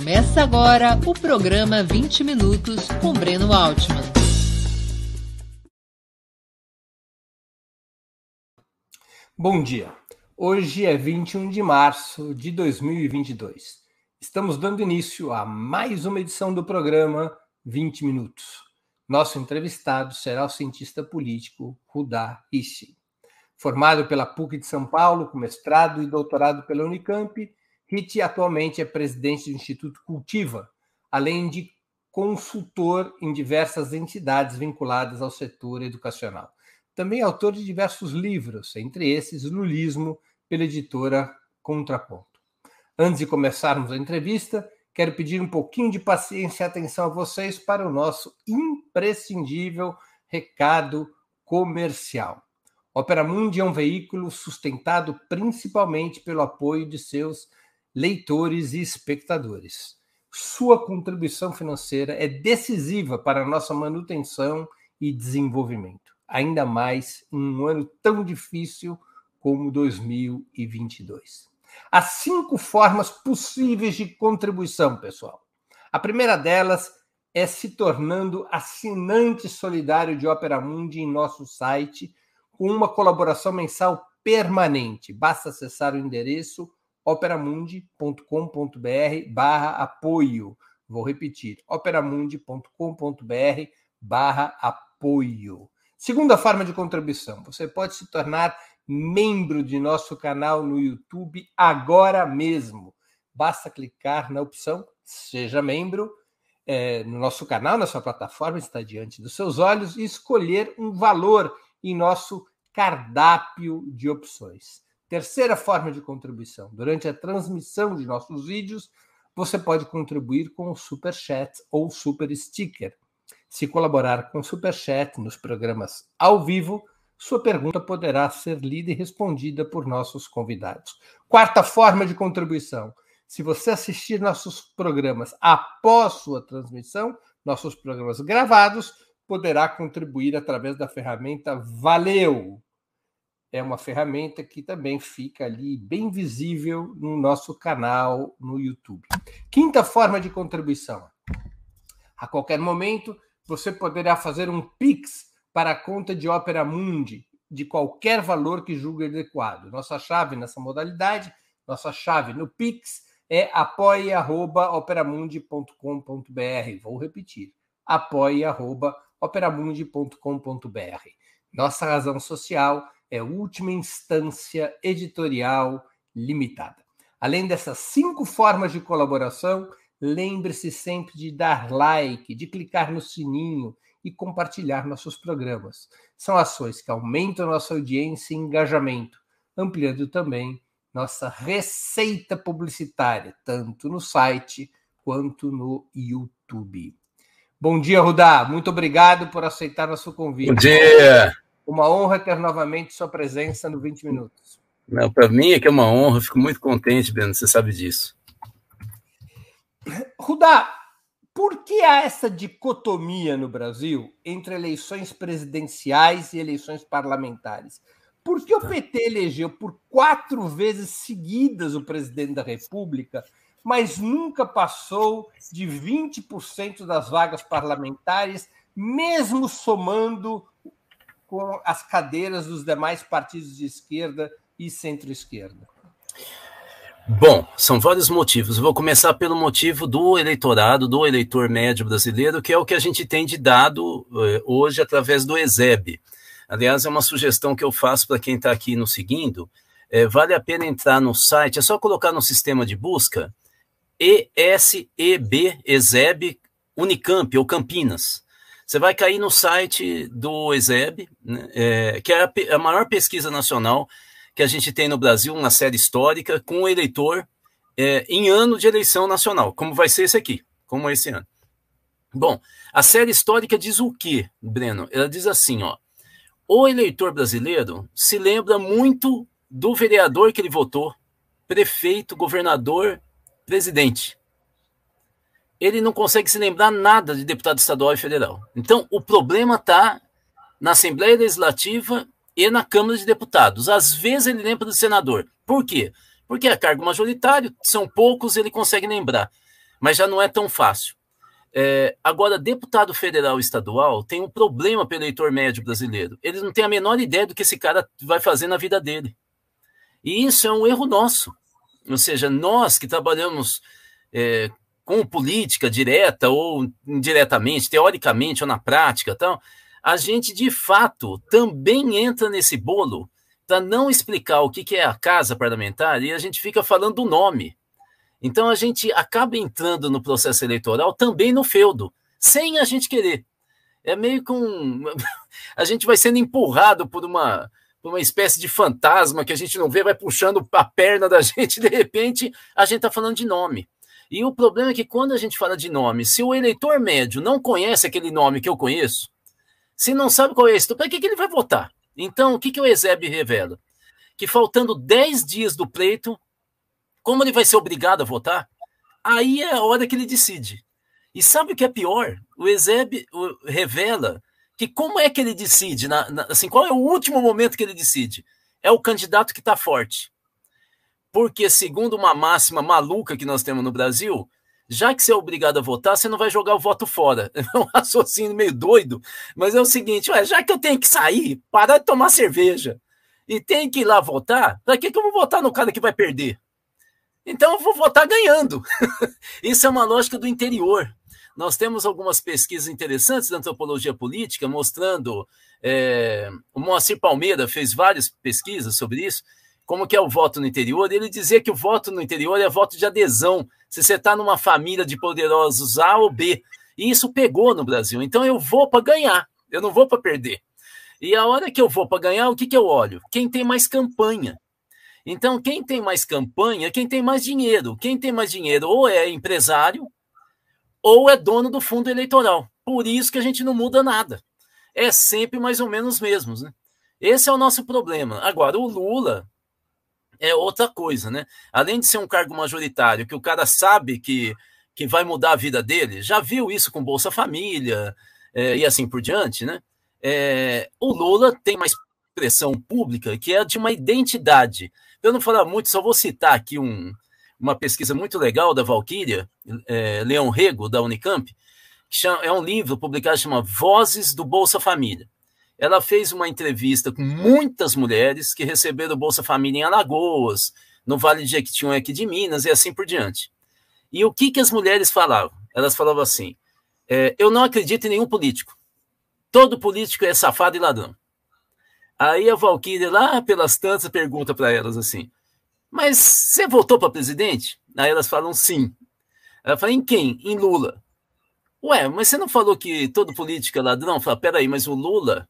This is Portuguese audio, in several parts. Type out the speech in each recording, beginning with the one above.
Começa agora o programa 20 Minutos com Breno Altman. Bom dia. Hoje é 21 de março de 2022. Estamos dando início a mais uma edição do programa 20 Minutos. Nosso entrevistado será o cientista político Rudá Rishi. Formado pela PUC de São Paulo, com mestrado e doutorado pela Unicamp, Ritt atualmente é presidente do Instituto Cultiva, além de consultor em diversas entidades vinculadas ao setor educacional. Também é autor de diversos livros, entre esses Lulismo, pela editora Contraponto. Antes de começarmos a entrevista, quero pedir um pouquinho de paciência e atenção a vocês para o nosso imprescindível recado comercial. Opera Mundi é um veículo sustentado principalmente pelo apoio de seus leitores e espectadores. Sua contribuição financeira é decisiva para a nossa manutenção e desenvolvimento, ainda mais em um ano tão difícil como 2022. Há cinco formas possíveis de contribuição, pessoal. A primeira delas é se tornando assinante solidário de Opera Mundi em nosso site, com uma colaboração mensal permanente. Basta acessar o endereço operamundi.com.br barra apoio. Vou repetir, operamundi.com.br barra apoio. Segunda forma de contribuição, você pode se tornar membro de nosso canal no YouTube agora mesmo. Basta clicar na opção Seja Membro é, no nosso canal, na sua plataforma, está diante dos seus olhos, e escolher um valor em nosso cardápio de opções. Terceira forma de contribuição: durante a transmissão de nossos vídeos, você pode contribuir com o Super Chat ou Super Sticker. Se colaborar com o Super Chat nos programas ao vivo, sua pergunta poderá ser lida e respondida por nossos convidados. Quarta forma de contribuição: se você assistir nossos programas após sua transmissão, nossos programas gravados, poderá contribuir através da ferramenta Valeu é uma ferramenta que também fica ali bem visível no nosso canal no YouTube. Quinta forma de contribuição. A qualquer momento, você poderá fazer um Pix para a conta de Opera Mundi de qualquer valor que julgue adequado. Nossa chave nessa modalidade, nossa chave no Pix é apoia.operamundi.com.br. Vou repetir: apoia.operamundi.com.br. Nossa razão social é última instância editorial limitada. Além dessas cinco formas de colaboração, lembre-se sempre de dar like, de clicar no sininho e compartilhar nossos programas. São ações que aumentam nossa audiência e engajamento, ampliando também nossa receita publicitária, tanto no site quanto no YouTube. Bom dia, Rudá. Muito obrigado por aceitar nosso convite. Bom dia. Uma honra ter novamente sua presença no 20 Minutos. Não, para mim é que é uma honra, fico muito contente, Breno, você sabe disso. Rudá, por que há essa dicotomia no Brasil entre eleições presidenciais e eleições parlamentares? Por que o PT elegeu por quatro vezes seguidas o presidente da República, mas nunca passou de 20% das vagas parlamentares, mesmo somando com as cadeiras dos demais partidos de esquerda e centro-esquerda? Bom, são vários motivos. vou começar pelo motivo do eleitorado, do eleitor médio brasileiro, que é o que a gente tem de dado eh, hoje através do ESEB. Aliás, é uma sugestão que eu faço para quem está aqui nos seguindo. É, vale a pena entrar no site, é só colocar no sistema de busca ESEB, ESEB Unicamp ou Campinas. Você vai cair no site do ESEB, né, é, que é a, a, maior pesquisa nacional que a gente tem no Brasil, uma série histórica, com o eleitor é, em ano de eleição nacional, como vai ser esse aqui, como esse ano. Bom, a série histórica diz o quê, Breno? Ela diz assim, ó, o eleitor brasileiro se lembra muito do vereador que ele votou, prefeito, governador, presidente ele não consegue se lembrar nada de deputado estadual e federal. Então, o problema está na Assembleia Legislativa e na Câmara de Deputados. Às vezes ele lembra do senador. Por quê? Porque é cargo majoritário, são poucos, ele consegue lembrar. mas já não é tão fácil. É, agora, deputado federal e estadual tem um problema para o eleitor médio brasileiro. Ele não tem a menor ideia do que esse cara vai fazer na vida dele. E isso é um erro nosso. Ou seja, nós que trabalhamos é, com política direta ou indiretamente, teoricamente ou na prática, tal, a gente de fato também entra nesse bolo para não explicar o que, que é a casa parlamentar e a gente fica falando do nome. Então a gente acaba entrando no processo eleitoral também no feudo, sem a gente querer. É meio com. A gente vai sendo empurrado por uma, por uma espécie de fantasma que a gente não vê, vai puxando a perna da gente, de repente a gente está falando de nome. E o problema é que quando a gente fala de nome, se o eleitor médio não conhece aquele nome que eu conheço, se não sabe qual é esse, para que, que ele vai votar? Então, o que, que o Exeb revela? Que faltando 10 dias do pleito, como ele vai ser obrigado a votar? Aí é a hora que ele decide. E sabe o que é pior? O Ezeb revela que como é que ele decide? Na, na, assim, qual é o último momento que ele decide? É o candidato que está forte. Porque, segundo uma máxima maluca que nós temos no Brasil, já que você é obrigado a votar, você não vai jogar o voto fora. É um raciocínio meio doido, mas é o seguinte: ué, já que eu tenho que sair, parar de tomar cerveja e tenho que ir lá votar, para que, que eu vou votar no cara que vai perder? Então eu vou votar ganhando. Isso é uma lógica do interior. Nós temos algumas pesquisas interessantes da antropologia política mostrando. É, o Moacir Palmeira fez várias pesquisas sobre isso, como que é o voto no interior. Ele dizia que o voto no interior é voto de adesão. Se você está numa família de poderosos A ou B. E isso pegou no Brasil. Então eu vou para ganhar, eu não vou para perder. E a hora que eu vou para ganhar, o que, que eu olho? Quem tem mais campanha. Então, quem tem mais campanha, quem tem mais dinheiro. Quem tem mais dinheiro ou é empresário ou é dono do fundo eleitoral. Por isso que a gente não muda nada. É sempre mais ou menos os mesmos. Né? Esse é o nosso problema. Agora, o Lula é outra coisa, né? Além de ser um cargo majoritário, que o cara sabe que, que vai mudar a vida dele, já viu isso com Bolsa Família é, e assim por diante, né? É, o Lula tem mais pressão pública que é de uma identidade. Eu não falar muito, só vou citar aqui um, uma pesquisa muito legal da Valquíria, é, Leão Rego, da Unicamp, que chama, é um livro publicado chama Vozes do Bolsa Família. Ela fez uma entrevista com muitas mulheres que receberam Bolsa Família em Alagoas, no Vale de Jequitinhonha aqui de Minas e assim por diante. E o que, que as mulheres falavam? Elas falavam assim: é, eu não acredito em nenhum político. Todo político é safado e ladrão. Aí a Valkyria, lá pelas tantas, pergunta para elas assim: Mas você votou para presidente? Aí elas falam sim. Ela fala: Em quem? Em Lula. Ué, mas você não falou que todo político é ladrão? Fala: Peraí, mas o Lula.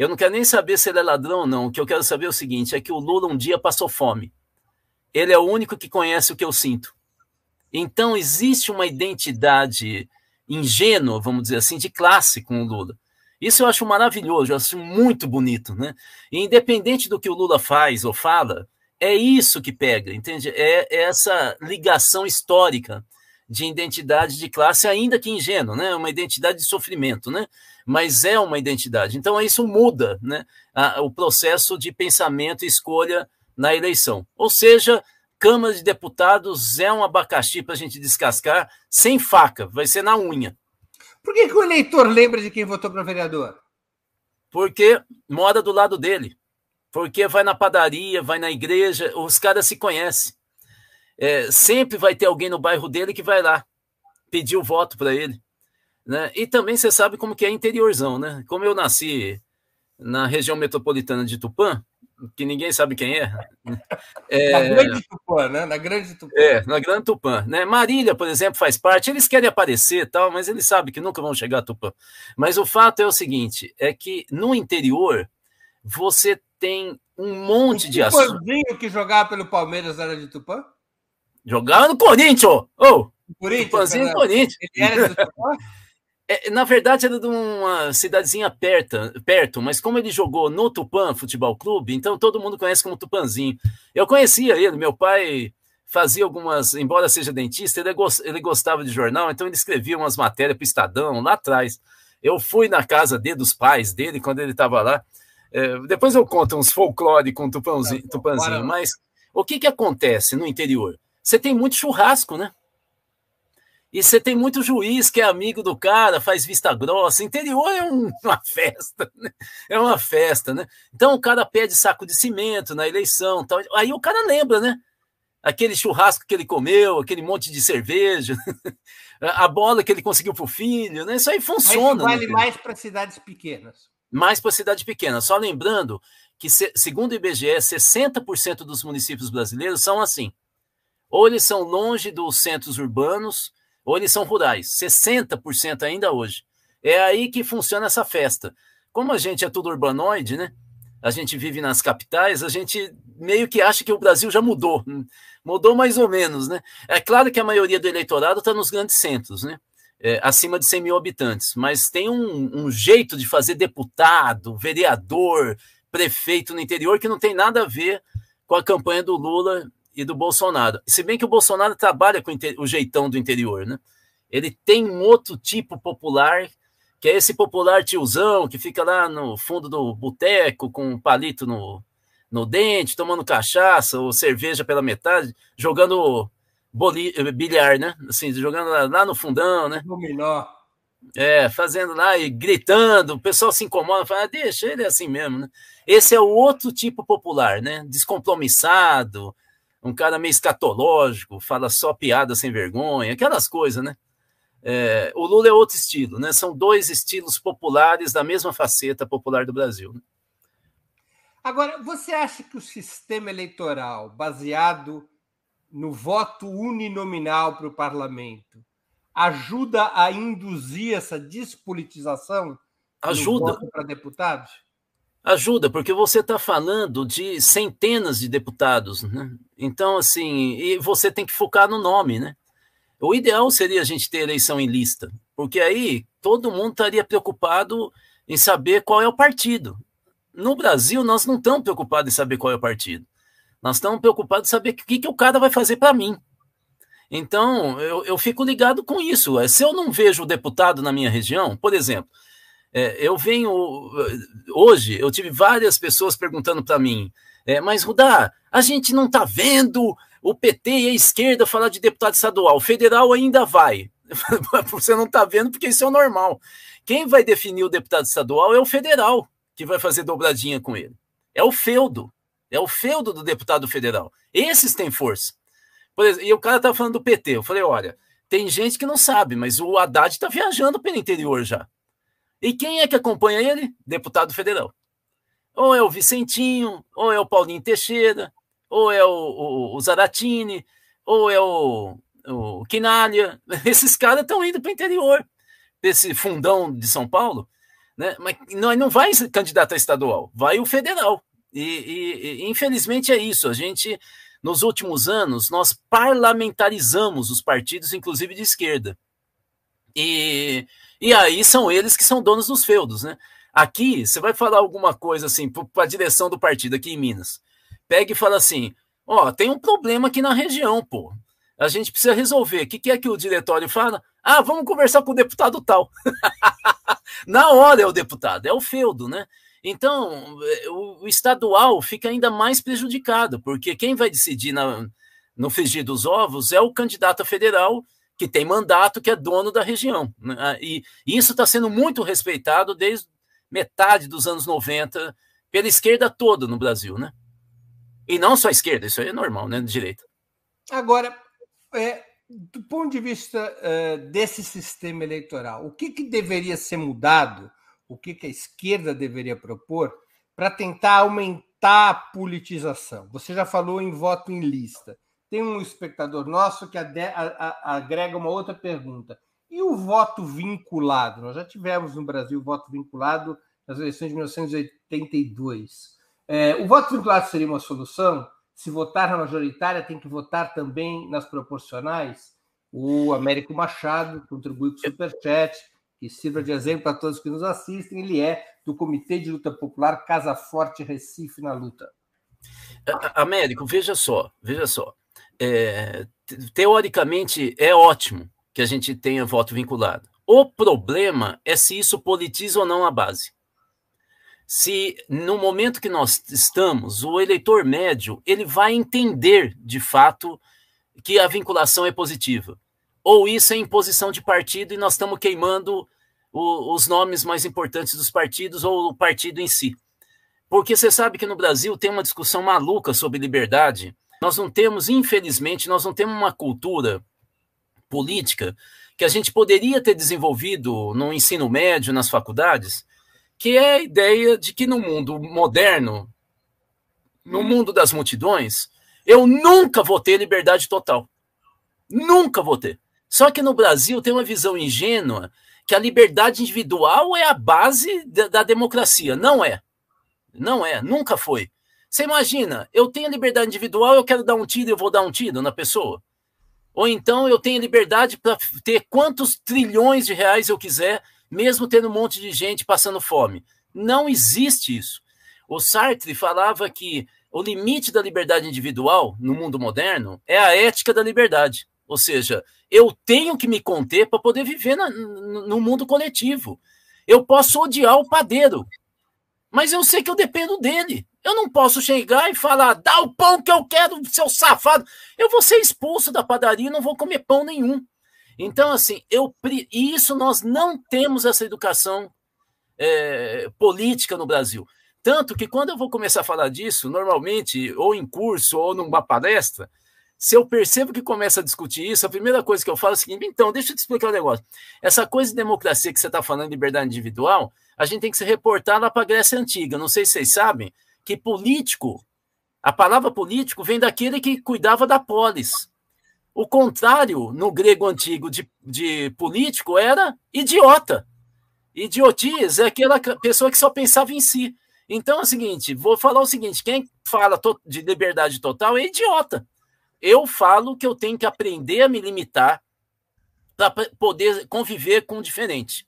Eu não quero nem saber se ele é ladrão ou não. O que eu quero saber é o seguinte: é que o Lula um dia passou fome. Ele é o único que conhece o que eu sinto. Então existe uma identidade ingênua, vamos dizer assim, de classe com o Lula. Isso eu acho maravilhoso, eu acho muito bonito, né? E independente do que o Lula faz ou fala, é isso que pega, entende? É, é essa ligação histórica de identidade de classe, ainda que ingênua, né? Uma identidade de sofrimento, né? Mas é uma identidade. Então isso muda, né? A, o processo de pensamento e escolha na eleição. Ou seja, Câmara de Deputados é um abacaxi para a gente descascar sem faca, vai ser na unha. Por que, que o eleitor lembra de quem votou para vereador? Porque mora do lado dele. Porque vai na padaria, vai na igreja, os caras se conhecem. É, sempre vai ter alguém no bairro dele que vai lá pedir o voto para ele. Né? E também você sabe como que é interiorzão, né? Como eu nasci na região metropolitana de Tupã, que ninguém sabe quem é. é na Grande Tupã, né? Na Grande Tupã. É, na Grande Tupã. Né? Marília, por exemplo, faz parte. Eles querem aparecer tal, mas eles sabem que nunca vão chegar a Tupã. Mas o fato é o seguinte: é que no interior você tem um monte o de assuntos. O que jogava pelo Palmeiras era de Tupã? Jogava no Corinthians! Oh, Corinthians, Tupãzinho Corinthians. Ele era de Tupã? É, na verdade, era de uma cidadezinha perto, perto, mas como ele jogou no Tupã Futebol Clube, então todo mundo conhece como Tupanzinho. Eu conhecia ele, meu pai fazia algumas, embora seja dentista, ele, ele gostava de jornal, então ele escrevia umas matérias para o Estadão lá atrás. Eu fui na casa dele, dos pais dele, quando ele estava lá. É, depois eu conto uns folclore com Tupanzinho, Tupanzinho mas o que, que acontece no interior? Você tem muito churrasco, né? E você tem muito juiz que é amigo do cara, faz vista grossa. Interior é um, uma festa, né? É uma festa, né? Então o cara pede saco de cimento na eleição. Tal. Aí o cara lembra, né? Aquele churrasco que ele comeu, aquele monte de cerveja, a bola que ele conseguiu pro filho, né? Isso aí funciona. Mas vale né? mais para cidades pequenas. Mais para cidade pequena. Só lembrando que, segundo o IBGE, 60% dos municípios brasileiros são assim. Ou eles são longe dos centros urbanos, ou eles são rurais, 60% ainda hoje. É aí que funciona essa festa. Como a gente é tudo urbanoide, né? A gente vive nas capitais, a gente meio que acha que o Brasil já mudou. Mudou mais ou menos, né? É claro que a maioria do eleitorado está nos grandes centros, né? É, acima de 100 mil habitantes, mas tem um, um jeito de fazer deputado, vereador, prefeito no interior que não tem nada a ver com a campanha do Lula e do Bolsonaro. Se bem que o Bolsonaro trabalha com o jeitão do interior, né? Ele tem um outro tipo popular, que é esse popular tiozão que fica lá no fundo do boteco com um palito no, no dente, tomando cachaça ou cerveja pela metade, jogando boli, bilhar, né? Assim, jogando lá, lá no fundão, né? Dominó. É, fazendo lá e gritando, o pessoal se incomoda, fala, ah, deixa ele é assim mesmo, né? Esse é o outro tipo popular, né? Descompromissado, um cara meio escatológico, fala só piada sem vergonha, aquelas coisas, né? É, o Lula é outro estilo, né? São dois estilos populares da mesma faceta popular do Brasil. Né? Agora, você acha que o sistema eleitoral baseado no voto uninominal para o parlamento ajuda a induzir essa despolitização? Ajuda. para deputados? Ajuda, porque você está falando de centenas de deputados, né? Então, assim, e você tem que focar no nome, né? O ideal seria a gente ter eleição em lista, porque aí todo mundo estaria preocupado em saber qual é o partido. No Brasil, nós não estamos preocupados em saber qual é o partido. Nós estamos preocupados em saber o que, que o cara vai fazer para mim. Então, eu, eu fico ligado com isso. Se eu não vejo o deputado na minha região, por exemplo, é, eu venho. Hoje, eu tive várias pessoas perguntando para mim, é, mas Rudá, a gente não está vendo o PT e a esquerda falar de deputado estadual, o federal ainda vai. Você não está vendo porque isso é o normal. Quem vai definir o deputado estadual é o federal, que vai fazer dobradinha com ele. É o feudo. É o feudo do deputado federal. Esses têm força. Exemplo, e o cara tá falando do PT. Eu falei: olha, tem gente que não sabe, mas o Haddad está viajando pelo interior já. E quem é que acompanha ele? Deputado federal. Ou é o Vicentinho, ou é o Paulinho Teixeira, ou é o, o, o Zaratini, ou é o, o Quinalha. Esses caras estão indo para o interior, desse fundão de São Paulo. Né? Mas não, não vai candidato a estadual, vai o federal. E, e, e, infelizmente é isso. A gente, nos últimos anos, nós parlamentarizamos os partidos, inclusive de esquerda. E e aí são eles que são donos dos feudos, né? Aqui, você vai falar alguma coisa assim para a direção do partido aqui em Minas. Pega e fala assim: ó, oh, tem um problema aqui na região, pô. A gente precisa resolver. O que, que é que o diretório fala? Ah, vamos conversar com o deputado tal. na hora é o deputado, é o feudo, né? Então, o, estadual fica ainda mais prejudicado, porque quem vai decidir na, no frigir dos ovos é o candidato federal que tem mandato, que é dono da região. Né? Ah, e isso está sendo muito respeitado desde metade dos anos 90 pela esquerda toda no Brasil, né? E não só a esquerda, isso aí é normal, né? Direita. Agora, é, do ponto de vista é, desse sistema eleitoral, o que, que deveria ser mudado, o que, que a esquerda deveria propor para tentar aumentar a politização? Você já falou em voto em lista. Tem um espectador nosso que agrega uma outra pergunta. E o voto vinculado? Nós já tivemos no Brasil voto vinculado nas eleições de 1982. É, o voto vinculado seria uma solução? Se votar na majoritária, tem que votar também nas proporcionais? O Américo Machado contribui com o Superchat, que sirva de exemplo para todos que nos assistem. Ele é do Comitê de Luta Popular Casa Forte Recife na Luta. Américo, veja só, veja só é, teoricamente é ótimo que a gente tenha voto vinculado. O problema é se isso politiza ou não a base. Se no momento que nós estamos, o eleitor médio ele vai entender de fato que a vinculação é positiva. ou isso é imposição de partido e nós estamos queimando o, os nomes mais importantes dos partidos ou o partido em si. Porque você sabe que no Brasil tem uma discussão maluca sobre liberdade. Nós não temos, infelizmente, nós não temos uma cultura política que a gente poderia ter desenvolvido no ensino médio, nas faculdades, que é a ideia de que no mundo moderno, no mundo das multidões, eu nunca vou ter liberdade total. Nunca vou ter. Só que no Brasil tem uma visão ingênua que a liberdade individual é a base da, da democracia. Não é. Não é, nunca foi. Você imagina, eu tenho liberdade individual, eu quero dar um tiro, eu vou dar um tiro na pessoa. Ou então eu tenho liberdade para ter quantos trilhões de reais eu quiser, mesmo tendo um monte de gente passando fome. Não existe isso. O Sartre falava que o limite da liberdade individual no mundo moderno é a ética da liberdade. Ou seja, eu tenho que me conter para poder viver na, no mundo coletivo. Eu posso odiar o padeiro, mas eu sei que eu dependo dele. Eu não posso chegar e falar, dá o pão que eu quero, seu safado. Eu vou ser expulso da padaria e não vou comer pão nenhum. Então, assim, eu isso nós não temos essa educação é, política no Brasil. Tanto que quando eu vou começar a falar disso, normalmente, ou em curso, ou numa palestra, se eu percebo que começa a discutir isso, a primeira coisa que eu falo é o seguinte: então, deixa eu te explicar um negócio. Essa coisa de democracia que você está falando, liberdade individual, a gente tem que se reportar lá para a Grécia Antiga. Não sei se vocês sabem que político, a palavra político vem daquele que cuidava da polis. O contrário, no grego antigo, de, de político era idiota. Idiotias é aquela pessoa que só pensava em si. Então é o seguinte: vou falar o seguinte: quem fala de liberdade total é idiota. Eu falo que eu tenho que aprender a me limitar para poder conviver com o diferente.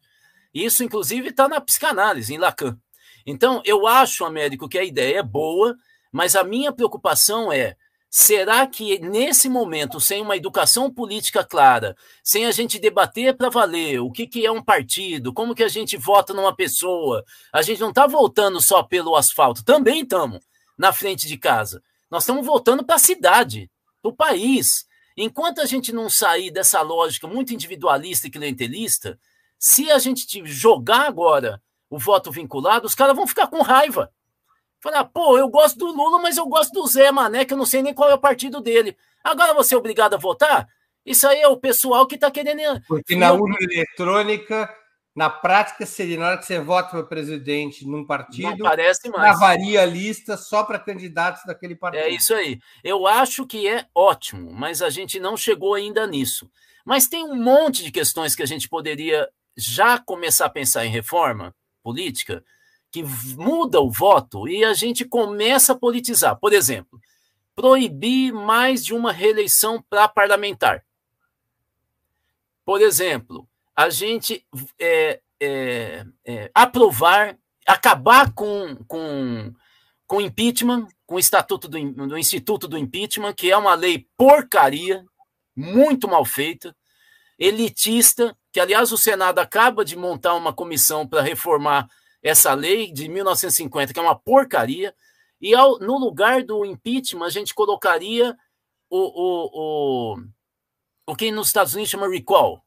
Isso, inclusive, está na psicanálise, em Lacan. Então, eu acho, Américo, que a ideia é boa, mas a minha preocupação é: será que nesse momento, sem uma educação política clara, sem a gente debater para valer o que, que é um partido, como que a gente vota numa pessoa, a gente não está voltando só pelo asfalto, também estamos na frente de casa. Nós estamos voltando para a cidade do país. Enquanto a gente não sair dessa lógica muito individualista e clientelista, se a gente jogar agora o voto vinculado, os caras vão ficar com raiva. Falar, pô, eu gosto do Lula, mas eu gosto do Zé Mané, que eu não sei nem qual é o partido dele. Agora você é obrigado a votar? Isso aí é o pessoal que está querendo. Porque na urna eletrônica na prática, seria na hora que você vota para presidente num partido, não parece mais. varia a lista só para candidatos daquele partido. É isso aí. Eu acho que é ótimo, mas a gente não chegou ainda nisso. Mas tem um monte de questões que a gente poderia já começar a pensar em reforma política que muda o voto e a gente começa a politizar. Por exemplo, proibir mais de uma reeleição para parlamentar. Por exemplo, a gente é, é, é, aprovar, acabar com, com, com impeachment, com o estatuto do, do Instituto do Impeachment, que é uma lei porcaria, muito mal feita, elitista, que aliás o Senado acaba de montar uma comissão para reformar essa lei de 1950, que é uma porcaria, e ao, no lugar do impeachment a gente colocaria o, o, o, o que nos Estados Unidos chama recall,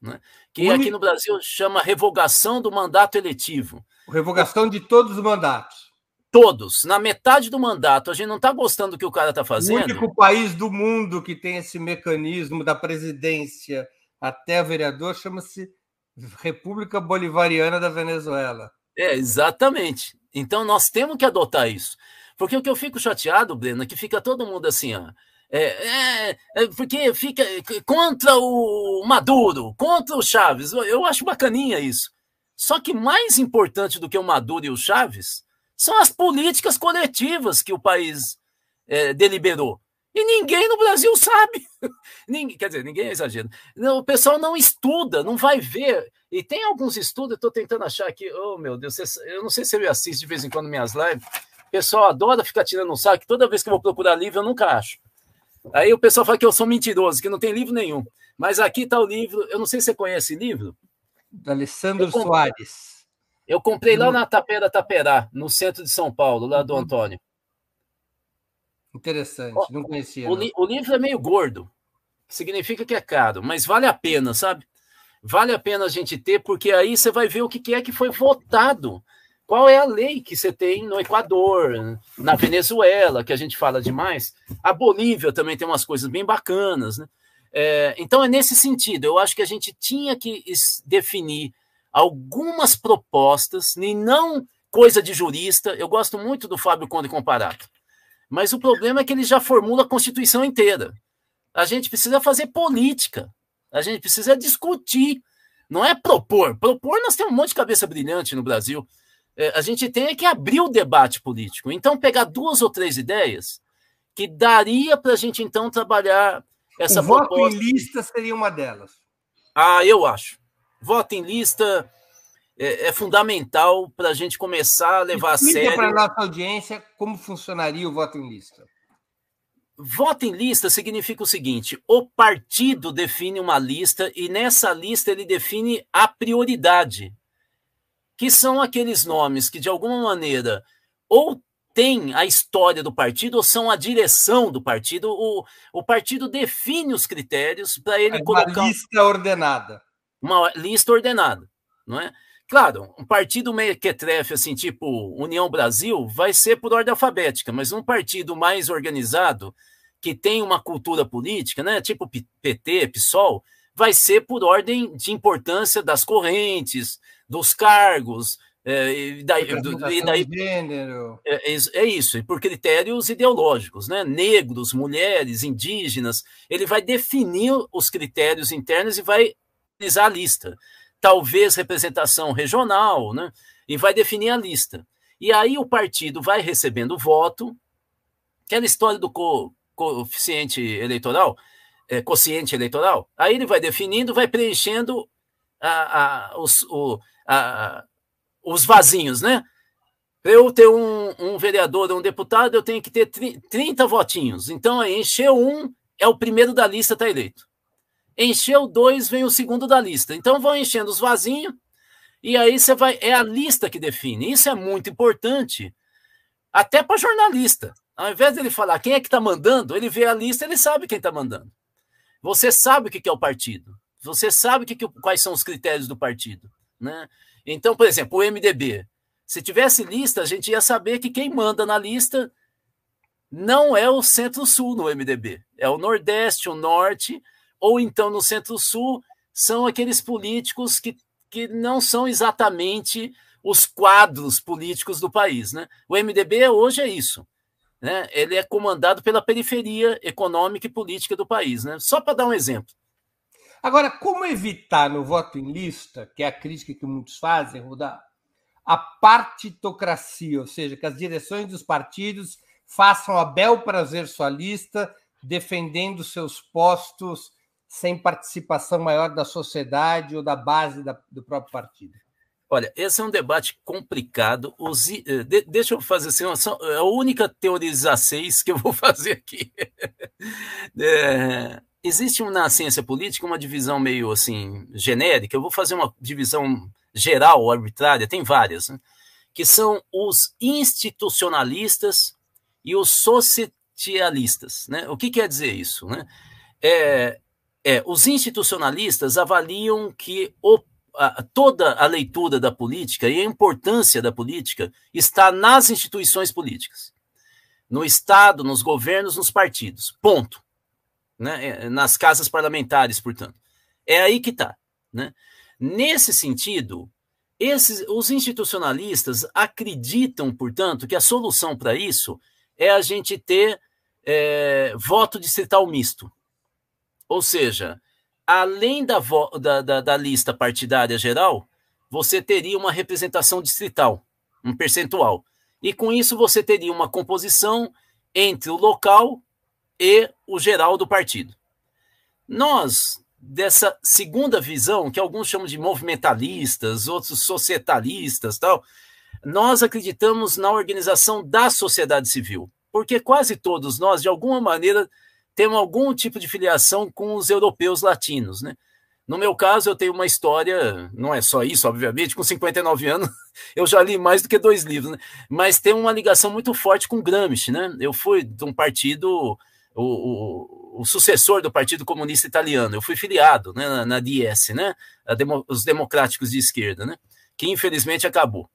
né? que aqui no Brasil chama revogação do mandato eletivo. Revogação de todos os mandatos. Todos. Na metade do mandato, a gente não está gostando do que o cara está fazendo. O único país do mundo que tem esse mecanismo da presidência até vereador chama-se República Bolivariana da Venezuela. É, exatamente. Então nós temos que adotar isso. Porque o que eu fico chateado, Breno, é que fica todo mundo assim, ó. É, é, é, porque fica contra o Maduro, contra o Chaves. Eu acho bacaninha isso. Só que mais importante do que o Maduro e o Chaves são as políticas coletivas que o país é, deliberou. E ninguém no Brasil sabe. ninguém, quer dizer, ninguém é exagero. Não, o pessoal não estuda, não vai ver. E tem alguns estudos, eu estou tentando achar aqui. Oh, meu Deus, eu não sei se você assiste de vez em quando minhas lives. O pessoal adora ficar tirando um saco. Toda vez que eu vou procurar livro, eu nunca acho. Aí o pessoal fala que eu sou mentiroso, que não tem livro nenhum. Mas aqui está o livro, eu não sei se você conhece esse livro. Do Alessandro Soares. Eu comprei lá na Tapera Taperá, no centro de São Paulo, lá do uhum. Antônio. Interessante, não conhecia. O, li, o, livro é meio gordo. significa que é caro, mas vale a pena, sabe? Vale a pena a gente ter, porque aí você vai ver o que é que foi votado. Qual é a lei que você tem no Equador, na Venezuela, que a gente fala demais. A Bolívia também tem umas coisas bem bacanas, né? É, então é nesse sentido. Eu acho que a gente tinha que definir algumas propostas, e não coisa de jurista. Eu gosto muito do Fábio Conde Comparato. Mas o problema é que ele já formula a Constituição inteira. A gente precisa fazer política. A gente precisa discutir. Não é propor. Propor, nós temos um monte de cabeça brilhante no Brasil. É, a gente tem que abrir o debate político. Então, pegar duas ou três ideias que daria para a gente, então, trabalhar essa o proposta. Voto em lista seria uma delas. Ah, eu acho. Voto em lista é, é fundamental para a gente começar a levar Explica a sério. para a nossa audiência como funcionaria o voto em lista. Voto em lista significa o seguinte: o partido define uma lista e nessa lista ele define a prioridade, que são aqueles nomes que de alguma maneira ou tem a história do partido ou são a direção do partido. O, o partido define os critérios para ele é colocar. Uma lista ordenada. Uma lista ordenada, não é? Claro, um partido mequetrefe, assim, tipo União Brasil, vai ser por ordem alfabética, mas um partido mais organizado, que tem uma cultura política, né, tipo PT, PSOL, vai ser por ordem de importância das correntes, dos cargos, é, e daí, do, e daí é, é, é, isso, e por critérios ideológicos, né? Negros, mulheres, indígenas, ele vai definir os critérios internos e vai organizar a lista talvez representação regional, né? E vai definir a lista. E aí o partido vai recebendo voto, aquela história do co coeficiente eleitoral, é, eleitoral, aí ele vai definindo, vai preenchendo a, a, os, o, a, os vazinhos, né? Para eu ter um, um vereador um deputado, eu tenho que ter 30 votinhos. Então, aí, encheu um, é o primeiro da lista, está eleito. Encheu dois, vem o segundo da lista. Então vão enchendo os vasinhos, e aí você vai. É a lista que define. Isso é muito importante, até para jornalista. Ao invés dele falar quem é que está mandando, ele vê a lista, ele sabe quem está mandando. Você sabe o que é o partido. Você sabe que, quais são os critérios do partido. Né? Então, por exemplo, o MDB. Se tivesse lista, a gente ia saber que quem manda na lista não é o Centro-Sul no MDB, é o Nordeste, o Norte ou então no Centro-Sul, são aqueles políticos que, que não são exatamente os quadros políticos do país. Né? O MDB hoje é isso. Né? Ele é comandado pela periferia econômica e política do país. Né? Só para dar um exemplo. Agora, como evitar no voto em lista, que é a crítica que muitos fazem, Rudá, a partitocracia, ou seja, que as direções dos partidos façam a bel prazer sua lista, defendendo seus postos sem participação maior da sociedade ou da base da, do próprio partido? Olha, esse é um debate complicado. Os, eh, de, deixa eu fazer assim, é a única teoria seis que eu vou fazer aqui. É, existe na ciência política uma divisão meio assim genérica. Eu vou fazer uma divisão geral, arbitrária, tem várias, né? que são os institucionalistas e os socialistas. Né? O que quer dizer isso? Né? É, é, os institucionalistas avaliam que o, a, toda a leitura da política e a importância da política está nas instituições políticas, no Estado, nos governos, nos partidos. Ponto. Né? É, nas casas parlamentares, portanto. É aí que está. Né? Nesse sentido, esses, os institucionalistas acreditam, portanto, que a solução para isso é a gente ter é, voto distrital misto. Ou seja, além da, da, da, da lista partidária geral, você teria uma representação distrital, um percentual. E com isso você teria uma composição entre o local e o geral do partido. Nós, dessa segunda visão, que alguns chamam de movimentalistas, outros societalistas, tal, nós acreditamos na organização da sociedade civil, porque quase todos nós, de alguma maneira, temos algum tipo de filiação com os europeus latinos, né? No meu caso, eu tenho uma história, não é só isso, obviamente, com 59 anos, eu já li mais do que dois livros, né? mas tem uma ligação muito forte com Gramsci, né? Eu fui de um partido, o, o, o, o, sucessor do Partido Comunista Italiano. Eu fui filiado né, na, na DS, né, demo, os democráticos de esquerda, né, que infelizmente acabou.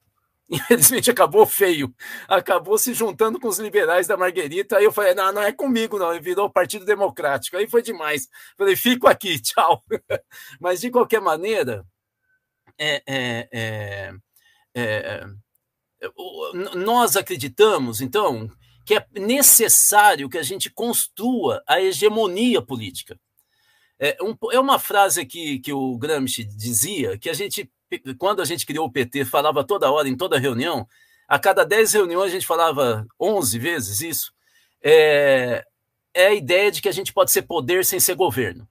Infelizmente acabou feio. Acabou se juntando com os liberais da Marguerita. Aí eu falei: não, não é comigo, não. Ele virou Partido Democrático. Aí foi demais. Falei: fico aqui, tchau. Mas de qualquer maneira, é, é, é, é nós acreditamos, então, que é necessário que a gente construa a hegemonia política. É, um, é uma frase que, que o Gramsci dizia, que a gente, quando a gente criou o PT, falava toda hora, em toda reunião, a cada 10 reuniões a gente falava 11 vezes isso, é, é a ideia de que a gente pode ser poder sem ser governo.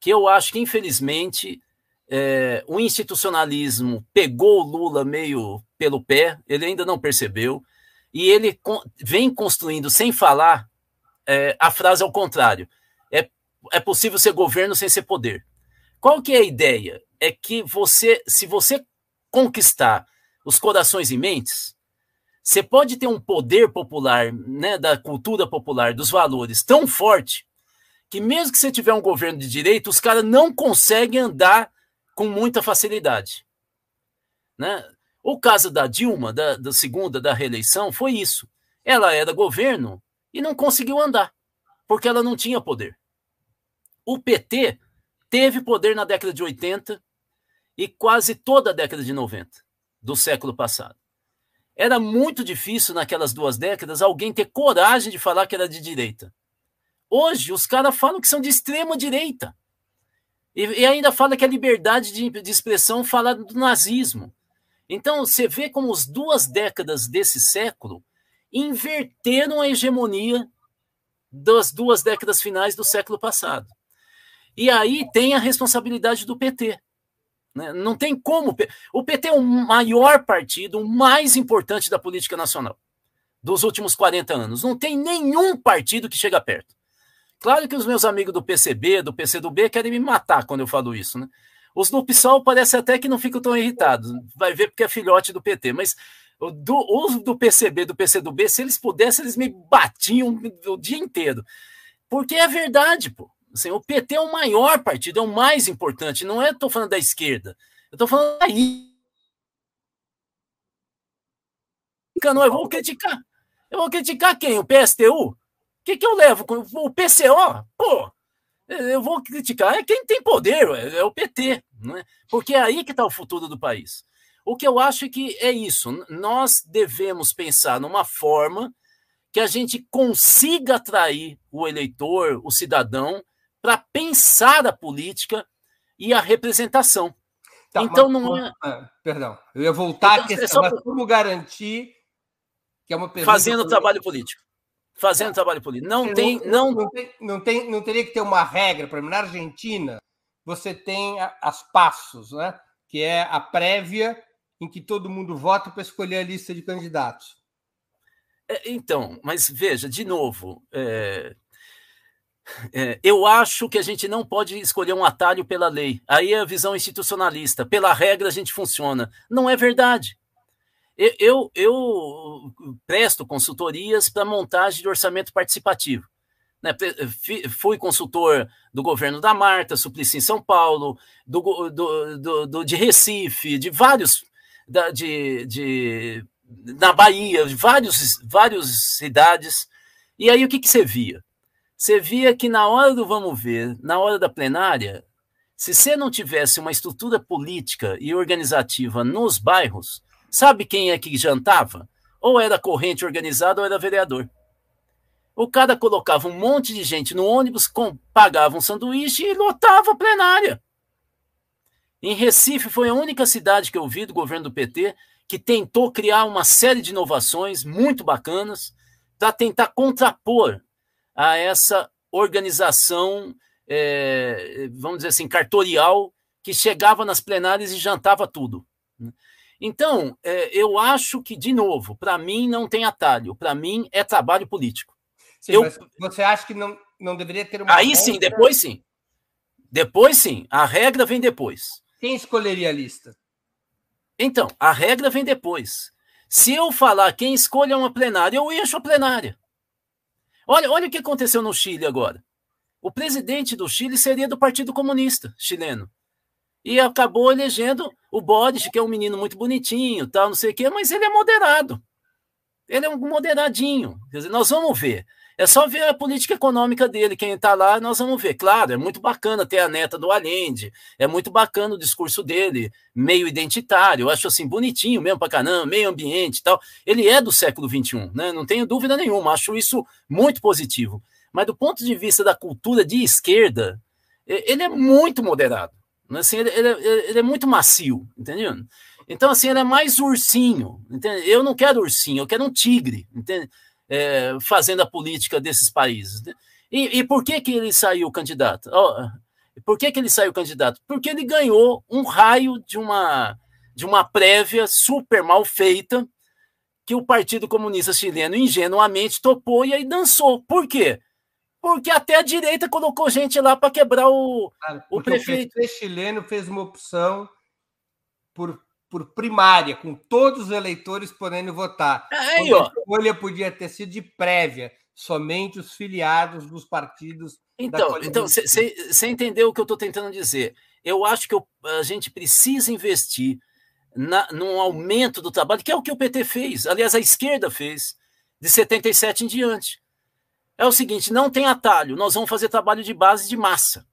Que eu acho que, infelizmente, é, o institucionalismo pegou o Lula meio pelo pé, ele ainda não percebeu, e ele vem construindo, sem falar, é, a frase ao contrário. É, é possível ser governo sem ser poder. Qual que é a ideia? É que você, se você conquistar os corações e mentes, você pode ter um poder popular, né, da cultura popular, dos valores tão forte que mesmo que você tiver um governo de direito, os caras não conseguem andar com muita facilidade. Né? O caso da Dilma, da, da segunda da reeleição, foi isso. Ela era governo e não conseguiu andar, porque ela não tinha poder. O PT teve poder na década de 80 e quase toda a década de 90 do século passado. Era muito difícil naquelas duas décadas alguém ter coragem de falar que era de direita. Hoje, os caras falam que são de extrema direita. E, e ainda fala que a liberdade de, de expressão fala do nazismo. Então, você vê como as duas décadas desse século inverteram a hegemonia das duas décadas finais do século passado. E aí tem a responsabilidade do PT. Né? Não tem como. O PT é o maior partido, o mais importante da política nacional dos últimos 40 anos. Não tem nenhum partido que chega perto. Claro que os meus amigos do PCB, do PCdoB, querem me matar quando eu falo isso, né? Os do PSOL parece até que não ficam tão irritados. Vai ver porque é filhote do PT. Mas do, os do PCB, do PCdoB, se eles pudessem, eles me batiam o dia inteiro. Porque é verdade, pô. Assim, o PT é o maior partido, é o mais importante. Não é, estou falando da esquerda. Eu estou falando aí. Não, eu vou criticar. Eu vou criticar quem? O PSTU? O que, que eu levo? O PCO? Pô, eu vou criticar é quem tem poder, é o PT, né? porque é aí que está o futuro do país. O que eu acho é que é isso, nós devemos pensar numa forma que a gente consiga atrair o eleitor, o cidadão, para pensar a política e a representação. Tá, então mas, não é. Ah, perdão, eu ia voltar então, à questão, é mas como garantir que é uma pergunta. Fazendo trabalho político fazendo trabalho político. Não tem, não... Não, tem, não tem, não teria que ter uma regra, para na Argentina você tem as passos, né? Que é a prévia em que todo mundo vota para escolher a lista de candidatos. É, então, mas veja, de novo, é, é, eu acho que a gente não pode escolher um atalho pela lei. Aí é a visão institucionalista. Pela regra a gente funciona. Não é verdade. Eu, eu presto consultorias para montagem de orçamento participativo. Né? Fui consultor do governo da Marta, Suplicy em São Paulo, do, do, do, do de Recife, de vários, da, de, de, na Bahia, de vários, várias cidades. E aí o que, que você via? Você via que na hora do vamos ver, na hora da plenária, se você não tivesse uma estrutura política e organizativa nos bairros, Sabe quem é que jantava? Ou era corrente organizada ou era vereador. O cara colocava um monte de gente no ônibus, com, pagava um sanduíche e lotava a plenária. Em Recife foi a única cidade que eu vi do governo do PT que tentou criar uma série de inovações muito bacanas para tentar contrapor a essa organização, é, vamos dizer assim, cartorial, que chegava nas plenárias e jantava tudo. Então, é, eu acho que, de novo, para mim não tem atalho. Para mim é trabalho político. Sim, eu... você acha que não, não deveria ter uma. Aí regra... sim, depois sim. Depois sim. A regra vem depois. Quem escolheria a lista? Então, a regra vem depois. Se eu falar quem escolhe uma plenária, eu encho a plenária. Olha, olha o que aconteceu no Chile agora. o presidente do Chile seria do Partido Comunista chileno. E acabou elegendo o Boric, que é um menino muito bonitinho, tal, não sei o quê, mas ele é moderado. Ele é um moderadinho. Quer dizer, nós vamos ver. É só ver a política econômica dele, quem está lá, nós vamos ver. Claro, é muito bacana ter a neta do Allende, é muito bacana o discurso dele, meio identitário, eu acho assim, bonitinho mesmo para caramba, meio ambiente e tal. Ele é do século XXI, né? não tenho dúvida nenhuma, acho isso muito positivo. Mas do ponto de vista da cultura de esquerda, ele é muito moderado. Né? Assim, ele, ele, ele é muito macio, entendeu? Então, assim, ele é mais ursinho. Entende? Eu não quero ursinho, eu quero um tigre, entende? É, fazendo a política desses países. E, e, por que, que ele saiu candidato? Por que, que ele saiu candidato? Porque ele ganhou um raio de uma, de uma prévia super mal feita que o Partido Comunista Chileno ingenuamente topou e aí dançou. Por quê? Porque até a direita colocou gente lá para quebrar o, claro, o prefeito. O PT chileno fez uma opção por, por primária, com todos os eleitores podendo votar. Aí, ó. A escolha podia ter sido de prévia, somente os filiados dos partidos. Então, então você entendeu o que eu estou tentando dizer? Eu acho que eu, a gente precisa investir na, num aumento do trabalho, que é o que o PT fez. Aliás, a esquerda fez, de 77 em diante é o seguinte: não tem atalho, nós vamos fazer trabalho de base de massa.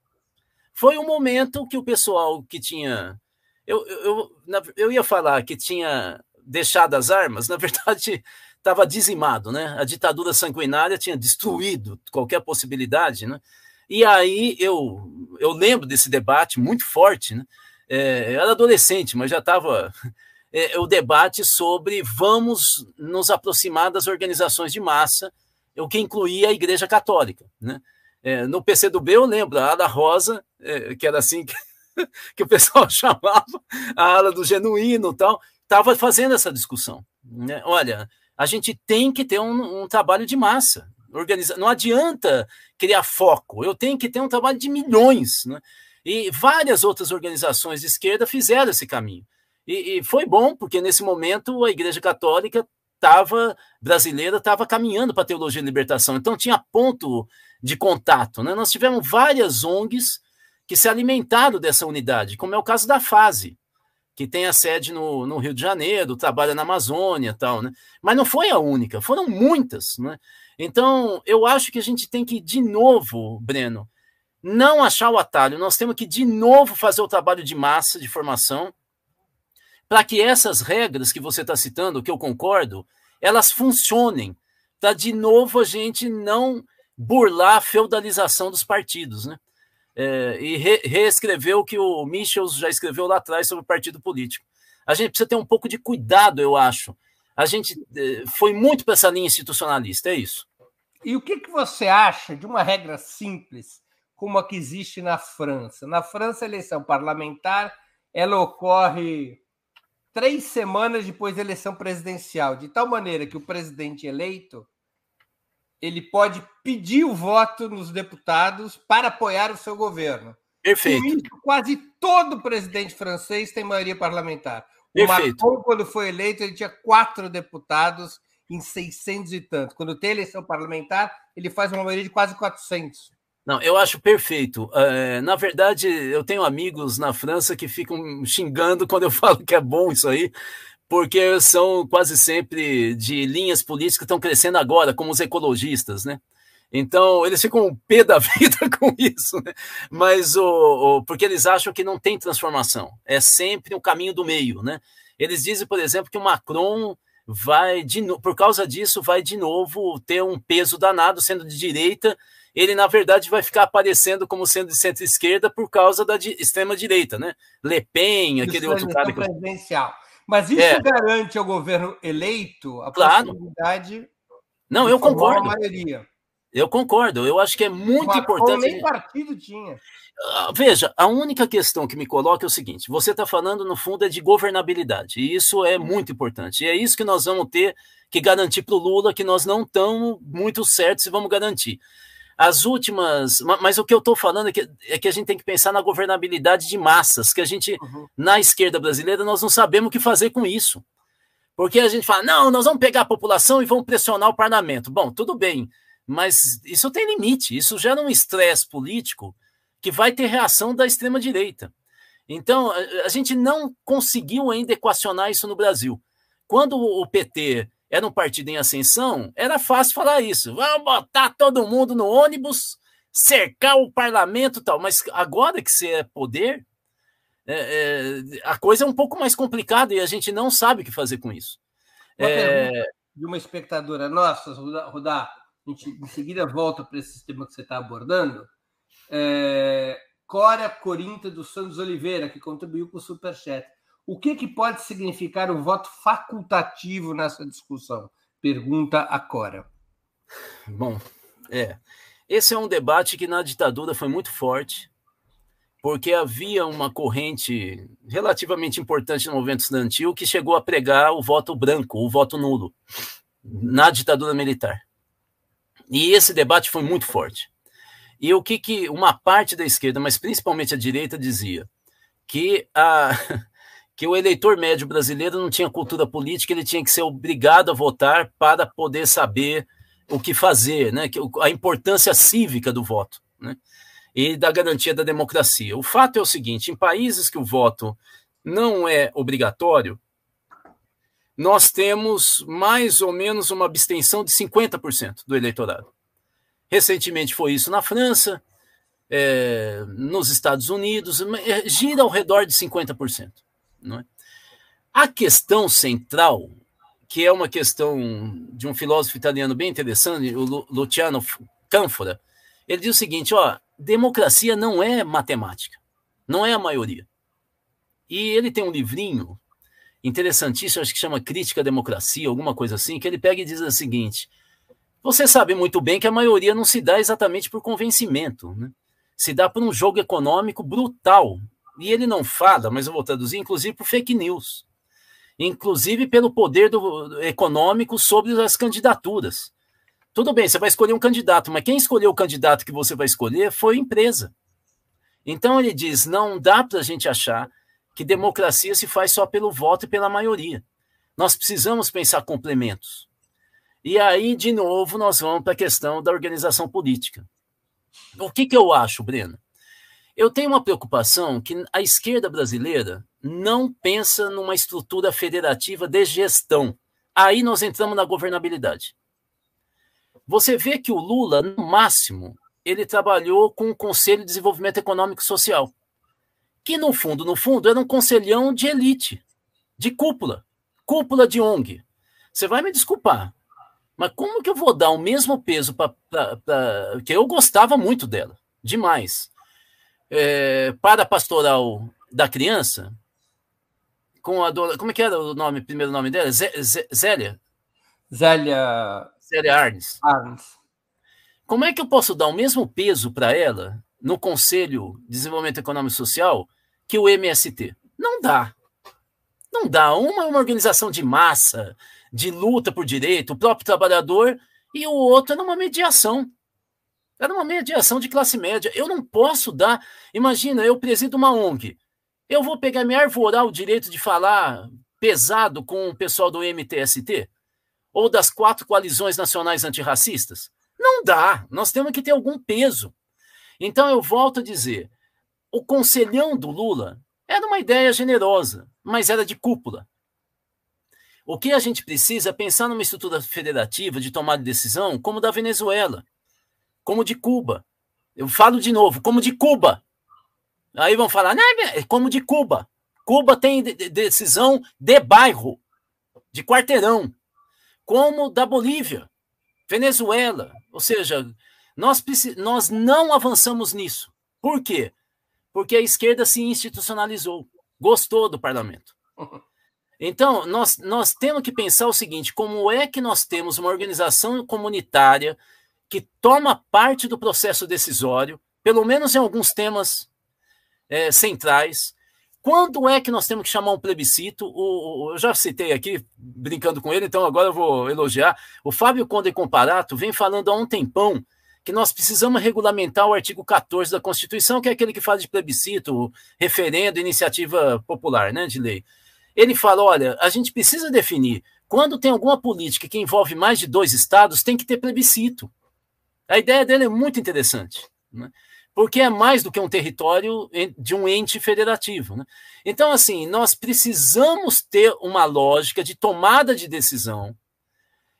Foi um momento que o pessoal que tinha. Eu, eu, eu ia falar que tinha deixado as armas, na verdade, estava dizimado, né? A ditadura sanguinária tinha destruído qualquer possibilidade, né? E aí eu, eu lembro desse debate muito forte, né? É, eu era adolescente, mas já estava é, o debate sobre vamos nos aproximar das organizações de massa o que incluía a Igreja Católica. Né? É, no PCdoB eu lembro, a ala rosa, é, que era assim que, que, o pessoal chamava, a ala do genuíno tal, estava fazendo essa discussão. Né? Olha, a gente tem que ter um, um trabalho de massa. Organiza... Não adianta criar foco, eu tenho que ter um trabalho de milhões. Né? E várias outras organizações de esquerda fizeram esse caminho. E, e foi bom, porque nesse momento a Igreja Católica tava, brasileira estava caminhando para a teologia de libertação. Então tinha ponto de contato. Né? Nós tivemos várias ONGs que se alimentaram dessa unidade, como é o caso da FASE, que tem a sede no, no Rio de Janeiro, trabalha na Amazônia tal, né? Mas não foi a única, foram muitas, né? Então, eu acho que a gente tem que, de novo, Breno, não achar o atalho, nós temos que, de novo, fazer o trabalho de massa, de formação, para que essas regras que você está citando, que eu concordo, elas funcionem, para de novo a gente não burlar a feudalização dos partidos, né? É, e re reescrever o que o Michels já escreveu lá atrás sobre o partido político. A gente precisa ter um pouco de cuidado, eu acho. A gente é, foi muito para essa linha institucionalista, é isso. E o que, que você acha de uma regra simples como a que existe na França? Na França, a eleição parlamentar ela ocorre três semanas depois da eleição presidencial, de tal maneira que o presidente eleito ele pode pedir o voto nos deputados para apoiar o seu governo. Perfeito. Isso, quase todo presidente francês tem maioria parlamentar. O Perfeito. Macron, quando foi eleito, ele tinha quatro deputados em 600 e tanto. Quando tem eleição parlamentar, ele faz uma maioria de quase 400. Não, eu acho perfeito. É, na verdade, eu tenho amigos na França que ficam xingando quando eu falo que é bom isso aí, porque são quase sempre de linhas políticas que estão crescendo agora, como os ecologistas, né? Então, eles ficam pé da vida com isso, né? Mas o, o, porque eles acham que não tem transformação, é sempre um caminho do meio, né? Eles dizem, por exemplo, que o Macron vai, de, por causa disso, vai de novo ter um peso danado, sendo de direita, ele na verdade vai ficar aparecendo como sendo de centro-esquerda por causa da extrema-direita, né? Le Pen, aquele isso outro cara. Presidencial. Mas isso é. garante ao governo eleito a claro. possibilidade. Não, eu concordo. maioria. Eu concordo. Eu acho que é muito Mas, importante. Nem partido tinha. Ah, veja, a única questão que me coloca é o seguinte: você está falando, no fundo, é de governabilidade, e isso é muito importante. E é isso que nós vamos ter que garantir para o Lula, que nós não estamos muito certos se vamos garantir as últimas. Mas o que eu estou falando é que, é que a gente tem que pensar na governabilidade de massas, que a gente, uhum. na esquerda brasileira, nós não sabemos o que fazer com isso. Porque a gente fala, não, nós vamos pegar a população e vamos pressionar o parlamento. Bom, tudo bem. Mas isso tem limite, isso gera um estresse político que vai ter reação da extrema-direita. Então, a gente não conseguiu ainda equacionar isso no Brasil. Quando o PT era um partido em ascensão, era fácil falar isso. Vamos botar todo mundo no ônibus, cercar o parlamento tal. Mas agora que você é poder, é, é, a coisa é um pouco mais complicada e a gente não sabe o que fazer com isso. Uma é... de uma espectadora nossa, Rudá, a gente em seguida volta para esse tema que você está abordando. É... Cora Corinta dos Santos Oliveira, que contribuiu com o Superchat. O que, que pode significar o voto facultativo nessa discussão? Pergunta a Cora. Bom, é. Esse é um debate que na ditadura foi muito forte, porque havia uma corrente relativamente importante no movimento estudantil que chegou a pregar o voto branco, o voto nulo, na ditadura militar. E esse debate foi muito forte. E o que, que uma parte da esquerda, mas principalmente a direita, dizia? Que a, que o eleitor médio brasileiro não tinha cultura política, ele tinha que ser obrigado a votar para poder saber o que fazer, né? a importância cívica do voto né? e da garantia da democracia. O fato é o seguinte: em países que o voto não é obrigatório, nós temos mais ou menos uma abstenção de 50% do eleitorado. Recentemente foi isso na França, é, nos Estados Unidos, é, gira ao redor de 50%. Não é? A questão central, que é uma questão de um filósofo italiano bem interessante, o Luciano Canfora, ele diz o seguinte: ó, democracia não é matemática, não é a maioria. E ele tem um livrinho interessantíssimo, acho que chama Crítica à Democracia, alguma coisa assim, que ele pega e diz o seguinte: você sabe muito bem que a maioria não se dá exatamente por convencimento, né? se dá por um jogo econômico brutal, e ele não fala, mas eu vou traduzir, inclusive por fake news, inclusive pelo poder do, econômico sobre as candidaturas. Tudo bem, você vai escolher um candidato, mas quem escolheu o candidato que você vai escolher foi a empresa. Então ele diz: não dá para a gente achar que democracia se faz só pelo voto e pela maioria. Nós precisamos pensar complementos. E aí, de novo, nós vamos para a questão da organização política. O que, que eu acho, Breno? Eu tenho uma preocupação que a esquerda brasileira não pensa numa estrutura federativa de gestão. Aí nós entramos na governabilidade. Você vê que o Lula, no máximo, ele trabalhou com o Conselho de Desenvolvimento Econômico e Social, que no fundo, no fundo, era um conselhão de elite, de cúpula, cúpula de ONG. Você vai me desculpar, mas como que eu vou dar o mesmo peso para. que eu gostava muito dela, demais é, para a pastoral da criança, com a dona, como é que era o nome, primeiro nome dela? Zé, Zé, Zélia? Zélia. Zélia Arnes. Arnes. Como é que eu posso dar o mesmo peso para ela no Conselho de Desenvolvimento Econômico e Social que o MST? Não dá. Não dá. Uma é uma organização de massa, de luta por direito, o próprio trabalhador, e o outro é numa mediação. Era uma mediação de classe média. Eu não posso dar. Imagina, eu presido uma ONG. Eu vou pegar me arvorar o direito de falar pesado com o pessoal do MTST? Ou das quatro coalizões nacionais antirracistas? Não dá. Nós temos que ter algum peso. Então eu volto a dizer: o conselhão do Lula era uma ideia generosa, mas era de cúpula. O que a gente precisa é pensar numa estrutura federativa de tomada de decisão como da Venezuela como de Cuba. Eu falo de novo, como de Cuba. Aí vão falar, não, é como de Cuba. Cuba tem decisão de bairro, de quarteirão, como da Bolívia, Venezuela. Ou seja, nós, nós não avançamos nisso. Por quê? Porque a esquerda se institucionalizou, gostou do parlamento. Então, nós, nós temos que pensar o seguinte: como é que nós temos uma organização comunitária que toma parte do processo decisório, pelo menos em alguns temas é, centrais. Quando é que nós temos que chamar um plebiscito? O, o, eu já citei aqui, brincando com ele, então agora eu vou elogiar. O Fábio Conde Comparato vem falando há um tempão que nós precisamos regulamentar o artigo 14 da Constituição, que é aquele que fala de plebiscito, referendo, iniciativa popular, né, de lei. Ele fala: olha, a gente precisa definir quando tem alguma política que envolve mais de dois estados, tem que ter plebiscito. A ideia dele é muito interessante, né? porque é mais do que um território de um ente federativo. Né? Então, assim, nós precisamos ter uma lógica de tomada de decisão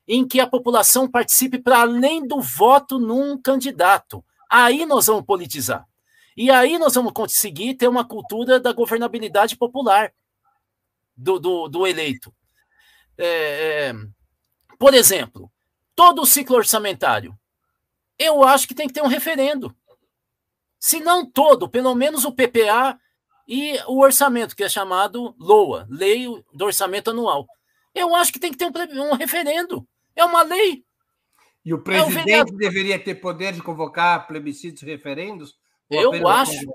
em que a população participe para além do voto num candidato. Aí nós vamos politizar. E aí nós vamos conseguir ter uma cultura da governabilidade popular do, do, do eleito. É, é, por exemplo, todo o ciclo orçamentário, eu acho que tem que ter um referendo. Se não todo, pelo menos o PPA e o orçamento, que é chamado LOA, Lei do Orçamento Anual. Eu acho que tem que ter um, um referendo. É uma lei. E o presidente é o deveria ter poder de convocar plebiscitos e referendos? Eu acho.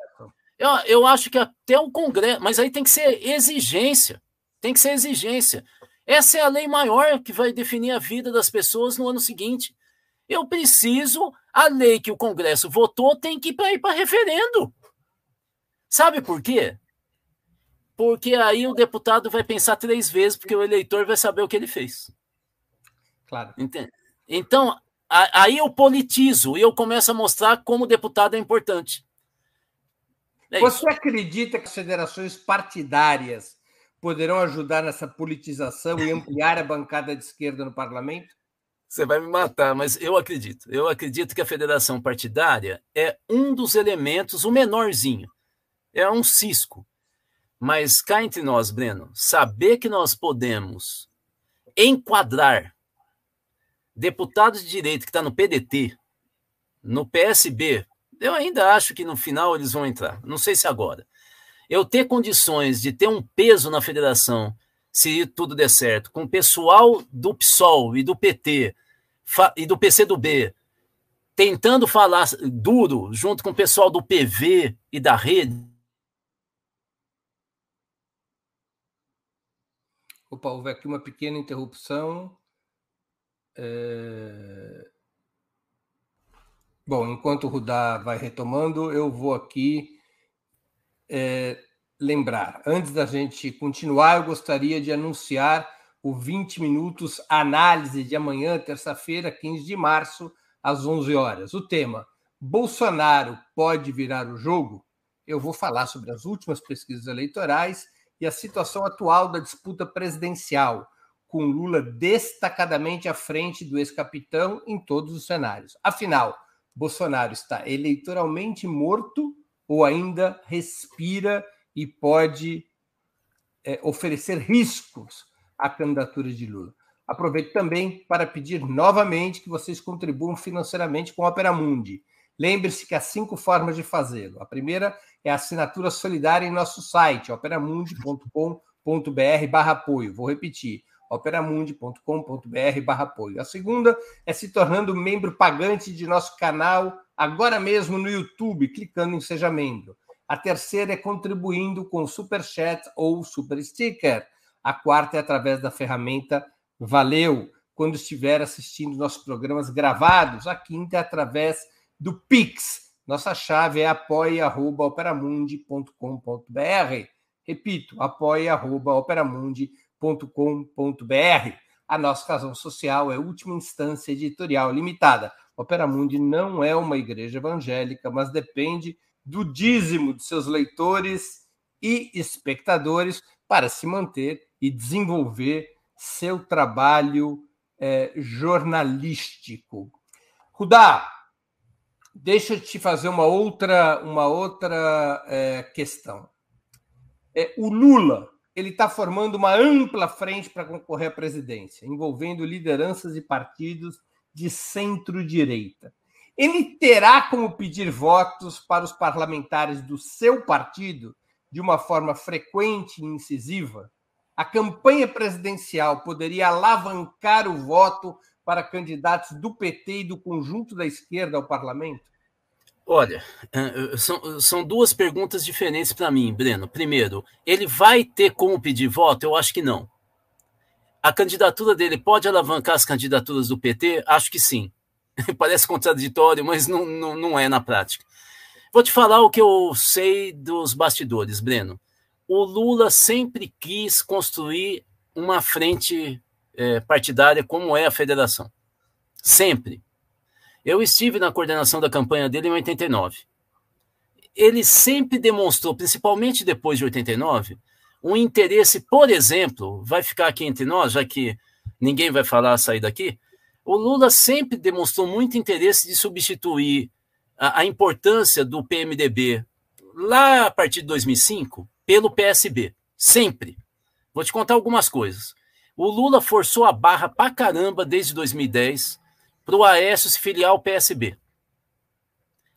Eu, eu acho que até o Congresso, mas aí tem que ser exigência. Tem que ser exigência. Essa é a lei maior que vai definir a vida das pessoas no ano seguinte. Eu preciso, a lei que o Congresso votou tem que ir para referendo. Sabe por quê? Porque aí o deputado vai pensar três vezes, porque o eleitor vai saber o que ele fez. Claro. Entende? Então, aí eu politizo e eu começo a mostrar como o deputado é importante. É Você acredita que as federações partidárias poderão ajudar nessa politização e ampliar a bancada de esquerda no parlamento? Você vai me matar, mas eu acredito. Eu acredito que a federação partidária é um dos elementos, o menorzinho. É um cisco. Mas cá entre nós, Breno, saber que nós podemos enquadrar deputados de direita que está no PDT, no PSB, eu ainda acho que no final eles vão entrar. Não sei se agora eu ter condições de ter um peso na federação, se tudo der certo, com o pessoal do PSOL e do PT e do PCdoB tentando falar duro junto com o pessoal do PV e da rede. Opa, houve aqui uma pequena interrupção. É... Bom, enquanto o Rudá vai retomando, eu vou aqui é, lembrar. Antes da gente continuar, eu gostaria de anunciar o 20 minutos análise de amanhã, terça-feira, 15 de março, às 11 horas. O tema: Bolsonaro pode virar o jogo? Eu vou falar sobre as últimas pesquisas eleitorais e a situação atual da disputa presidencial, com Lula destacadamente à frente do ex-capitão em todos os cenários. Afinal, Bolsonaro está eleitoralmente morto ou ainda respira e pode é, oferecer riscos à candidatura de Lula. Aproveito também para pedir novamente que vocês contribuam financeiramente com a Opera Mundi. Lembre-se que há cinco formas de fazê-lo. A primeira é a assinatura solidária em nosso site, operamundi.com.br barra apoio. Vou repetir, operamundi.com.br barra apoio. A segunda é se tornando membro pagante de nosso canal agora mesmo no YouTube, clicando em Seja Membro. A terceira é contribuindo com Super Chat ou Super Sticker. A quarta é através da ferramenta Valeu, quando estiver assistindo nossos programas gravados. A quinta é através do Pix. Nossa chave é apoia.operamundi.com.br. Repito, apoia.operamundi.com.br. A nossa razão social é última instância editorial limitada. Opera Mundi não é uma igreja evangélica, mas depende do dízimo de seus leitores e espectadores para se manter e desenvolver seu trabalho é, jornalístico. Rudá, deixa eu te fazer uma outra, uma outra é, questão. É, o Lula ele está formando uma ampla frente para concorrer à presidência, envolvendo lideranças e partidos de centro-direita. Ele terá como pedir votos para os parlamentares do seu partido de uma forma frequente e incisiva? A campanha presidencial poderia alavancar o voto para candidatos do PT e do conjunto da esquerda ao parlamento? Olha, é, são, são duas perguntas diferentes para mim, Breno. Primeiro, ele vai ter como pedir voto? Eu acho que não. A candidatura dele pode alavancar as candidaturas do PT? Acho que sim. Parece contraditório, mas não, não, não é na prática. Vou te falar o que eu sei dos bastidores, Breno. O Lula sempre quis construir uma frente é, partidária como é a federação. Sempre. Eu estive na coordenação da campanha dele em 89. Ele sempre demonstrou, principalmente depois de 89, um interesse, por exemplo, vai ficar aqui entre nós, já que ninguém vai falar sair daqui. O Lula sempre demonstrou muito interesse de substituir a, a importância do PMDB lá a partir de 2005 pelo PSB. Sempre. Vou te contar algumas coisas. O Lula forçou a barra pra caramba desde 2010 para o Aécio se filiar ao PSB.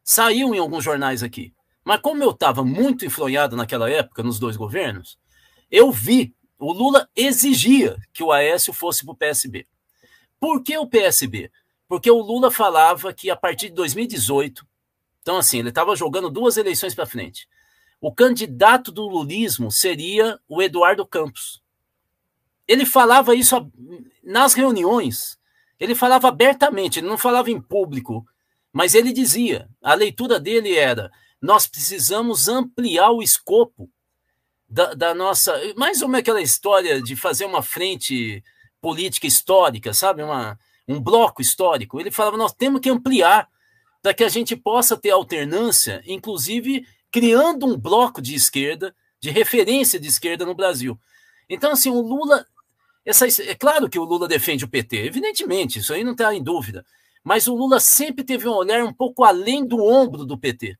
Saiu em alguns jornais aqui. Mas como eu estava muito influenciado naquela época, nos dois governos, eu vi, o Lula exigia que o Aécio fosse para o PSB. Por que o PSB? Porque o Lula falava que a partir de 2018, então assim, ele estava jogando duas eleições para frente. O candidato do lulismo seria o Eduardo Campos. Ele falava isso nas reuniões, ele falava abertamente, ele não falava em público, mas ele dizia, a leitura dele era: nós precisamos ampliar o escopo da, da nossa. Mais ou menos aquela história de fazer uma frente política histórica, sabe? Uma, um bloco histórico. Ele falava: nós temos que ampliar para que a gente possa ter alternância, inclusive criando um bloco de esquerda, de referência de esquerda no Brasil. Então, assim, o Lula essa, é claro que o Lula defende o PT, evidentemente, isso aí não está em dúvida. Mas o Lula sempre teve um olhar um pouco além do ombro do PT.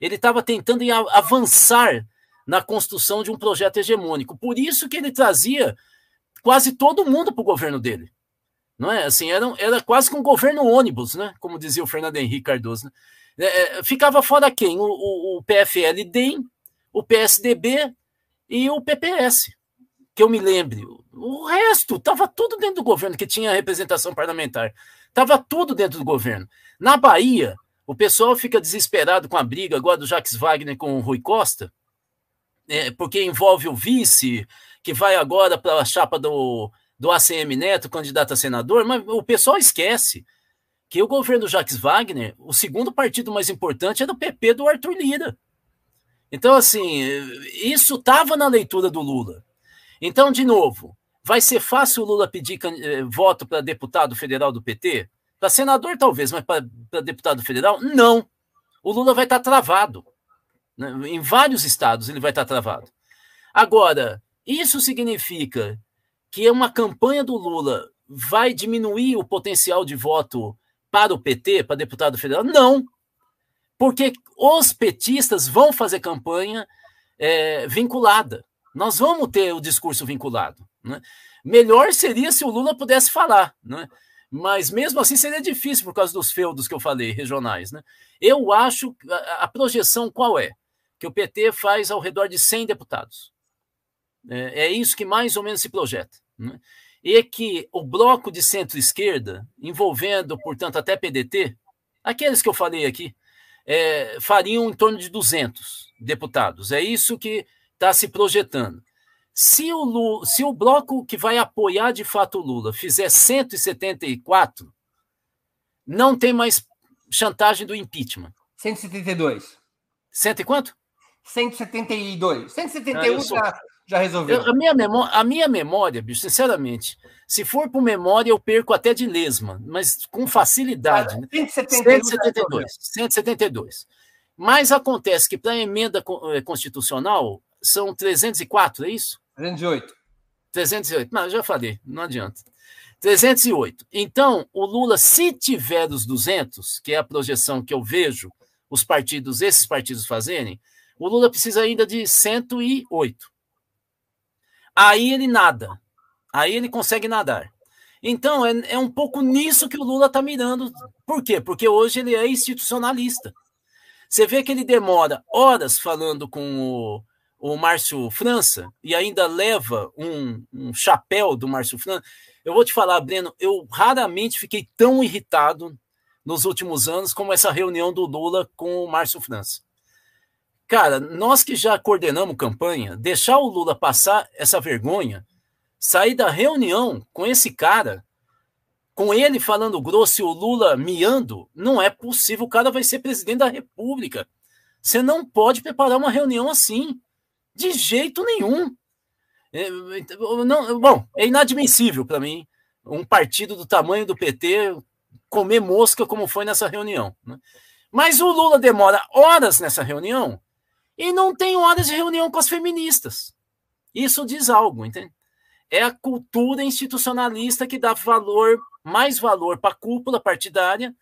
Ele estava tentando avançar na construção de um projeto hegemônico. Por isso que ele trazia quase todo mundo para o governo dele. Não é assim? Era, era quase que um governo ônibus, né? Como dizia o Fernando Henrique Cardoso. Né? É, é ficava fora quem? O, o, o PFL-DEM, o PSDB e o PPS que eu me lembre. O resto estava tudo dentro do governo, que tinha representação parlamentar. Estava tudo dentro do governo. Na Bahia, o pessoal fica desesperado com a briga agora do Jacques Wagner com o Rui Costa, é, porque envolve o vice, que vai agora para a chapa do, do ACM Neto, candidato a senador, mas o pessoal esquece que o governo Jacques Wagner, o segundo partido mais importante é do PP do Arthur Lira. Então, assim, isso estava na leitura do Lula. Então, de novo, vai ser fácil o Lula pedir eh, voto para deputado federal do PT? Para senador, talvez, mas para deputado federal? Não. O Lula vai estar tá travado. Né? Em vários estados ele vai estar tá travado. Agora, isso significa que uma campanha do Lula vai diminuir o potencial de voto para o PT, para deputado federal? Não. Porque os petistas vão fazer campanha é, vinculada. Nós vamos ter o discurso vinculado. Né? Melhor seria se o Lula pudesse falar, né? mas mesmo assim seria difícil por causa dos feudos que eu falei, regionais. Né? Eu acho a, a projeção qual é? Que o PT faz ao redor de 100 deputados. É, é isso que mais ou menos se projeta. Né? E que o bloco de centro-esquerda, envolvendo, portanto, até PDT, aqueles que eu falei aqui, é, fariam em torno de 200 deputados. É isso que está se projetando. Se o, Lula, se o bloco que vai apoiar de fato o Lula fizer 174, não tem mais chantagem do impeachment. 172. Cento e quanto? 172. 171 ah, sou... já, já resolveu. Eu, a, minha memória, a minha memória, bicho, sinceramente, se for por memória, eu perco até de lesma, mas com facilidade. Ah, 172. 172. 172. Mas acontece que para a emenda eh, constitucional, são 304, é isso? 308. 308. Não, já falei, não adianta. 308. Então, o Lula, se tiver os 200, que é a projeção que eu vejo os partidos, esses partidos fazerem, o Lula precisa ainda de 108. Aí ele nada. Aí ele consegue nadar. Então, é, é um pouco nisso que o Lula está mirando. Por quê? Porque hoje ele é institucionalista. Você vê que ele demora horas falando com o, o Márcio França e ainda leva um, um chapéu do Márcio França. Eu vou te falar, Breno, eu raramente fiquei tão irritado nos últimos anos como essa reunião do Lula com o Márcio França. Cara, nós que já coordenamos campanha, deixar o Lula passar essa vergonha, sair da reunião com esse cara, com ele falando grosso e o Lula miando, não é possível. O cara vai ser presidente da República. Você não pode preparar uma reunião assim. De jeito nenhum. É, não, bom, é inadmissível para mim um partido do tamanho do PT comer mosca como foi nessa reunião. Né? Mas o Lula demora horas nessa reunião e não tem horas de reunião com as feministas. Isso diz algo, entende? É a cultura institucionalista que dá valor, mais valor para a cúpula partidária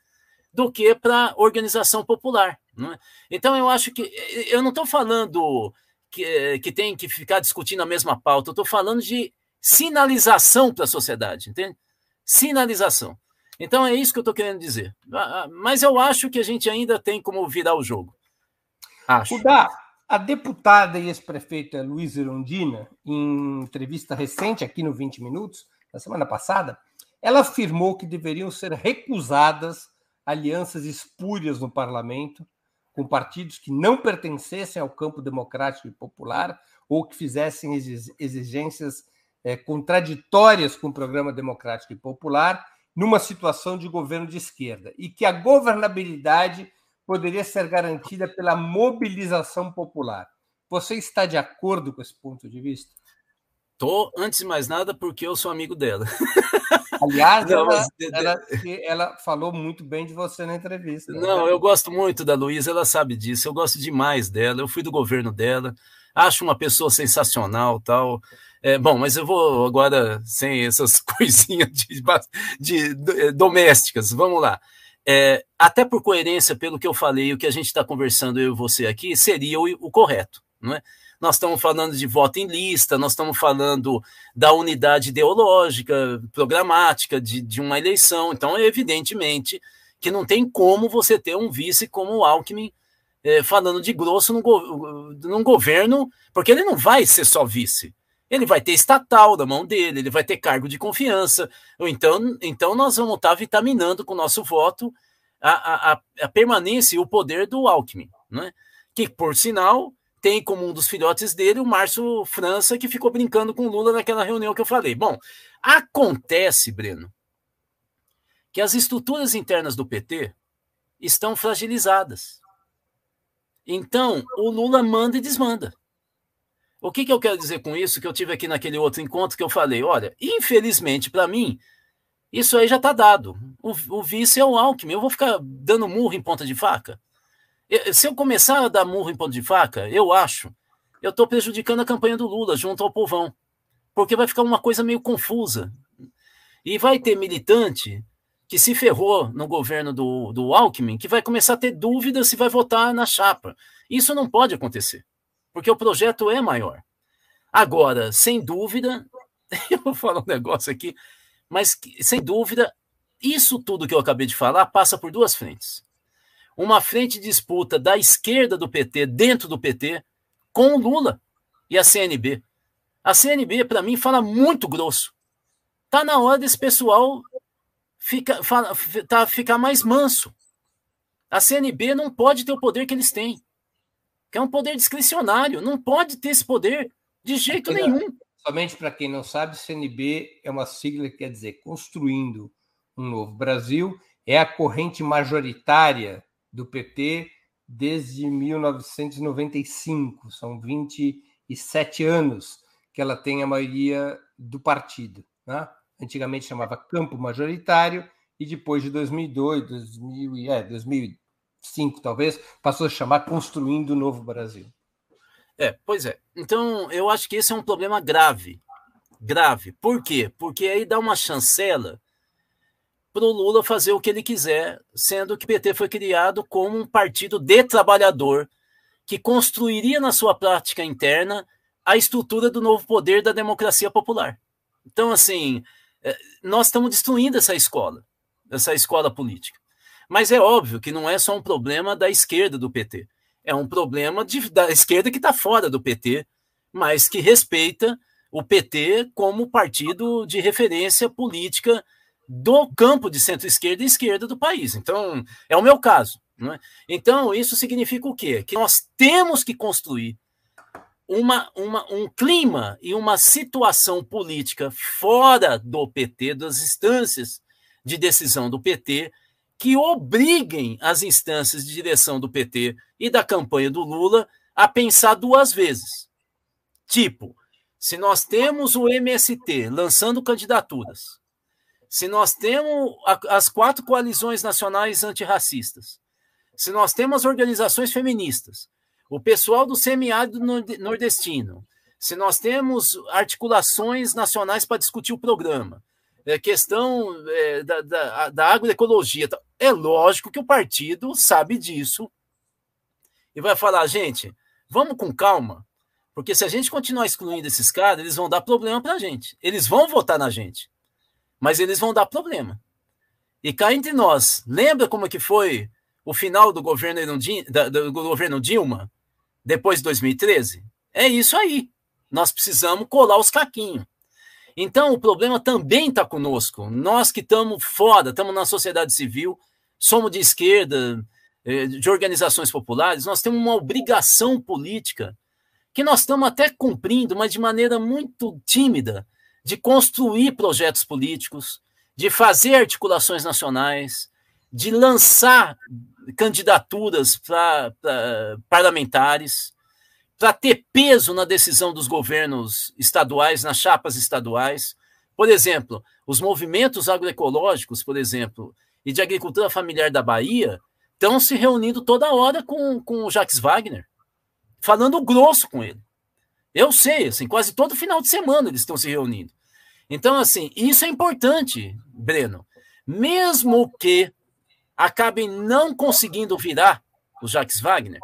do que para a organização popular. É? Então, eu acho que. Eu não estou falando que, que tem que ficar discutindo a mesma pauta, eu estou falando de sinalização para a sociedade, entende? Sinalização. Então, é isso que eu estou querendo dizer. Ah, ah, mas eu acho que a gente ainda tem como virar o jogo. Acho. Udá, a deputada e ex-prefeita Luísa Irondina, em entrevista recente aqui no 20 Minutos, na semana passada, ela afirmou que deveriam ser recusadas alianças espúrias no parlamento com partidos que não pertencessem ao campo democrático e popular ou que fizessem exigências é, contraditórias com o programa democrático e popular numa situação de governo de esquerda e que a governabilidade poderia ser garantida pela mobilização popular. Você está de acordo com esse ponto de vista? Tô, antes de mais nada, porque eu sou amigo dela. Aliás, não, ela, ela, ela, falou muito bem de você na entrevista. Né? Não, eu gosto muito da Luísa, ela sabe disso. Eu gosto demais dela. Eu fui do governo dela, acho uma pessoa sensacional, tal. É, bom, mas eu vou agora sem essas coisinhas de, de, de domésticas. Vamos lá. É, até por coerência, pelo que eu falei, o que a gente está conversando eu e você aqui seria o, o correto, não é? nós estamos falando de voto em lista, nós estamos falando da unidade ideológica, programática de, de uma eleição. Então, evidentemente que não tem como você ter um vice como o Alckmin é, falando de grosso num, go num governo, porque ele não vai ser só vice. Ele vai ter estatal na mão dele, ele vai ter cargo de confiança. Então, então nós vamos estar vitaminando com o nosso voto a, a, a permanência e o poder do Alckmin, né? que, por sinal, tem como um dos filhotes dele o Márcio França, que ficou brincando com o Lula naquela reunião que eu falei. Bom, acontece, Breno, que as estruturas internas do PT estão fragilizadas. Então, o Lula manda e desmanda. O que, que eu quero dizer com isso? Que eu tive aqui naquele outro encontro que eu falei: olha, infelizmente para mim, isso aí já está dado. O, o vice é o Alckmin. Eu vou ficar dando murro em ponta de faca? Se eu começar a dar murro em ponto de faca, eu acho, eu estou prejudicando a campanha do Lula junto ao povão. Porque vai ficar uma coisa meio confusa. E vai ter militante que se ferrou no governo do, do Alckmin, que vai começar a ter dúvida se vai votar na chapa. Isso não pode acontecer, porque o projeto é maior. Agora, sem dúvida, eu vou falar um negócio aqui, mas sem dúvida, isso tudo que eu acabei de falar passa por duas frentes uma frente de disputa da esquerda do PT, dentro do PT, com o Lula e a CNB. A CNB, para mim, fala muito grosso. Tá na hora desse pessoal fica, fala, tá, ficar mais manso. A CNB não pode ter o poder que eles têm, que é um poder discricionário. Não pode ter esse poder de jeito nenhum. Somente para quem não sabe, CNB é uma sigla que quer dizer construindo um novo Brasil, é a corrente majoritária do PT desde 1995. São 27 anos que ela tem a maioria do partido. Né? Antigamente chamava campo majoritário e depois de 2002, 2000, é, 2005 talvez, passou a chamar Construindo o Novo Brasil. É, pois é. Então, eu acho que esse é um problema grave. Grave. Por quê? Porque aí dá uma chancela para o Lula fazer o que ele quiser, sendo que o PT foi criado como um partido de trabalhador que construiria na sua prática interna a estrutura do novo poder da democracia popular. Então, assim, é, nós estamos destruindo essa escola, essa escola política. Mas é óbvio que não é só um problema da esquerda do PT, é um problema de, da esquerda que está fora do PT, mas que respeita o PT como partido de referência política do campo de centro-esquerda e esquerda do país. Então, é o meu caso. É? Então, isso significa o quê? Que nós temos que construir uma, uma, um clima e uma situação política fora do PT, das instâncias de decisão do PT, que obriguem as instâncias de direção do PT e da campanha do Lula a pensar duas vezes. Tipo, se nós temos o MST lançando candidaturas, se nós temos as quatro coalizões nacionais antirracistas, se nós temos as organizações feministas, o pessoal do semiárido nordestino, se nós temos articulações nacionais para discutir o programa, é, questão é, da, da, da agroecologia, é lógico que o partido sabe disso e vai falar, gente, vamos com calma, porque se a gente continuar excluindo esses caras, eles vão dar problema para a gente. Eles vão votar na gente, mas eles vão dar problema. E cá entre nós, lembra como que foi o final do governo, do governo Dilma, depois de 2013? É isso aí. Nós precisamos colar os caquinhos. Então, o problema também está conosco. Nós que estamos fora, estamos na sociedade civil, somos de esquerda, eh, de organizações populares, nós temos uma obrigação política que nós estamos até cumprindo, mas de maneira muito tímida, de construir projetos políticos, de fazer articulações nacionais, de lançar candidaturas para parlamentares, para ter peso na decisão dos governos estaduais, nas chapas estaduais. Por exemplo, os movimentos agroecológicos, por exemplo, e de agricultura familiar da Bahia, estão se reunindo toda hora com, com o Jacques Wagner falando grosso com ele. Eu sei, assim, quase todo final de semana eles estão se reunindo. Então, assim, isso é importante, Breno. Mesmo que acabem não conseguindo virar o Jacques Wagner,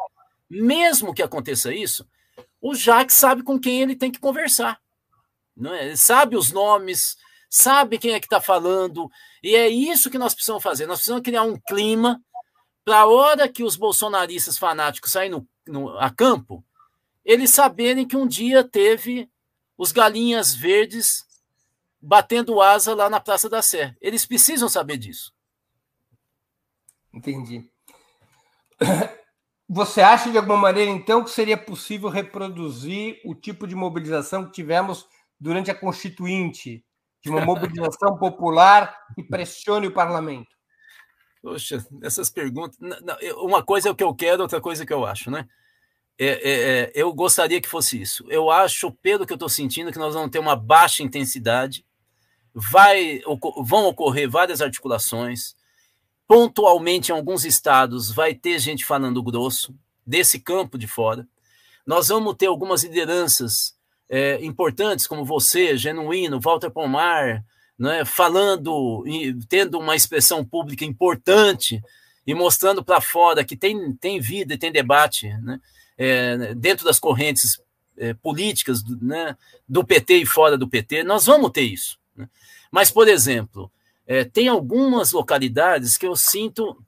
mesmo que aconteça isso, o Jacques sabe com quem ele tem que conversar. Não é? Ele sabe os nomes, sabe quem é que está falando, e é isso que nós precisamos fazer. Nós precisamos criar um clima para a hora que os bolsonaristas fanáticos saírem no, no, a campo, eles saberem que um dia teve os galinhas verdes batendo asa lá na Praça da Sé. Eles precisam saber disso. Entendi. Você acha de alguma maneira, então, que seria possível reproduzir o tipo de mobilização que tivemos durante a Constituinte, de uma mobilização popular que pressione o parlamento? Poxa, essas perguntas. Uma coisa é o que eu quero, outra coisa é o que eu acho, né? É, é, é, eu gostaria que fosse isso. Eu acho, pelo que eu estou sentindo, que nós vamos ter uma baixa intensidade, vai, vão ocorrer várias articulações. Pontualmente, em alguns estados, vai ter gente falando grosso, desse campo de fora. Nós vamos ter algumas lideranças é, importantes, como você, Genuíno, Walter Pomar, né, falando e tendo uma expressão pública importante e mostrando para fora que tem, tem vida e tem debate né, é, dentro das correntes é, políticas do, né, do PT e fora do PT, nós vamos ter isso. Né? Mas, por exemplo, é, tem algumas localidades que eu sinto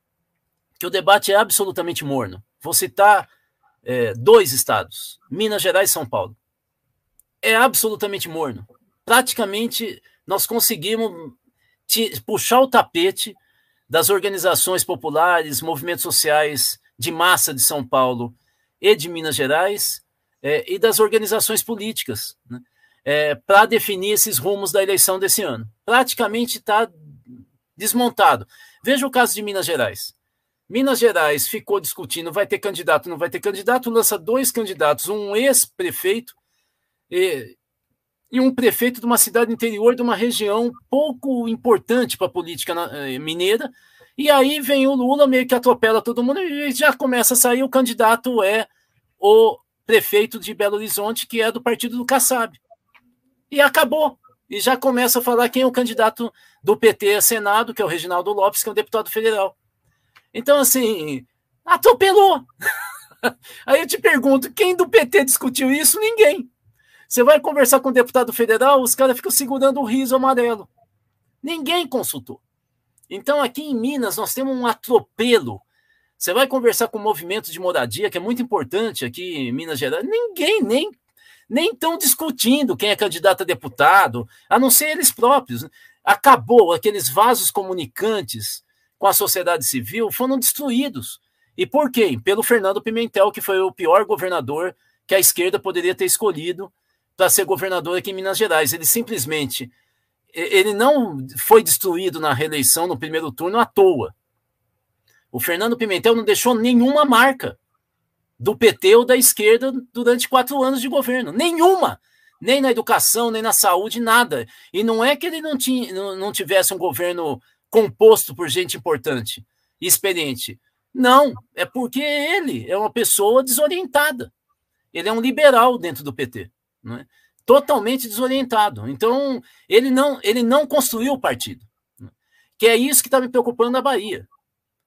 que o debate é absolutamente morno. Vou citar é, dois estados, Minas Gerais e São Paulo. É absolutamente morno. Praticamente nós conseguimos puxar o tapete das organizações populares, movimentos sociais de massa de São Paulo e de Minas Gerais é, e das organizações políticas né, é, para definir esses rumos da eleição desse ano. Praticamente está desmontado. Veja o caso de Minas Gerais. Minas Gerais ficou discutindo, vai ter candidato, não vai ter candidato, lança dois candidatos, um ex-prefeito e, e um prefeito de uma cidade interior de uma região pouco importante para a política eh, mineira. E aí vem o Lula, meio que atropela todo mundo e já começa a sair. O candidato é o prefeito de Belo Horizonte, que é do partido do Kassab. E acabou. E já começa a falar quem é o candidato do PT a Senado, que é o Reginaldo Lopes, que é um deputado federal. Então, assim, atropelou. Aí eu te pergunto, quem do PT discutiu isso? Ninguém. Você vai conversar com o deputado federal, os caras ficam segurando o riso amarelo. Ninguém consultou. Então, aqui em Minas, nós temos um atropelo. Você vai conversar com o movimento de moradia, que é muito importante aqui em Minas Gerais. Ninguém nem nem estão discutindo quem é candidato a deputado, a não ser eles próprios. Acabou aqueles vasos comunicantes com a sociedade civil foram destruídos. E por quê? Pelo Fernando Pimentel, que foi o pior governador que a esquerda poderia ter escolhido para ser governador aqui em Minas Gerais. Ele simplesmente ele não foi destruído na reeleição no primeiro turno à toa. O Fernando Pimentel não deixou nenhuma marca do PT ou da esquerda durante quatro anos de governo. Nenhuma! nem na educação, nem na saúde, nada. E não é que ele não, tinha, não tivesse um governo composto por gente importante e experiente. Não, é porque ele é uma pessoa desorientada. Ele é um liberal dentro do PT, é? totalmente desorientado. Então, ele não, ele não construiu o partido. Que é isso que está me preocupando na Bahia.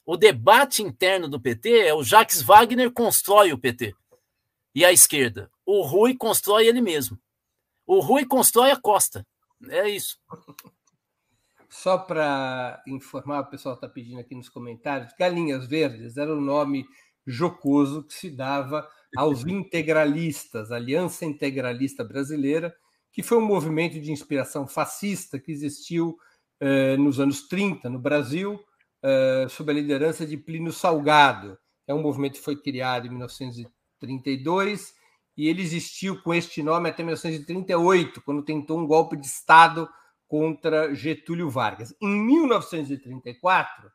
O debate interno do PT é o Jacques Wagner constrói o PT e a esquerda. O Rui constrói ele mesmo. O Rui constrói a Costa. É isso. Só para informar, o pessoal está pedindo aqui nos comentários, Galinhas Verdes era o nome jocoso que se dava aos integralistas, Aliança Integralista Brasileira, que foi um movimento de inspiração fascista que existiu eh, nos anos 30 no Brasil, eh, sob a liderança de Plínio Salgado. É um movimento que foi criado em 1932 e ele existiu com este nome até 1938, quando tentou um golpe de Estado contra Getúlio Vargas. Em 1934,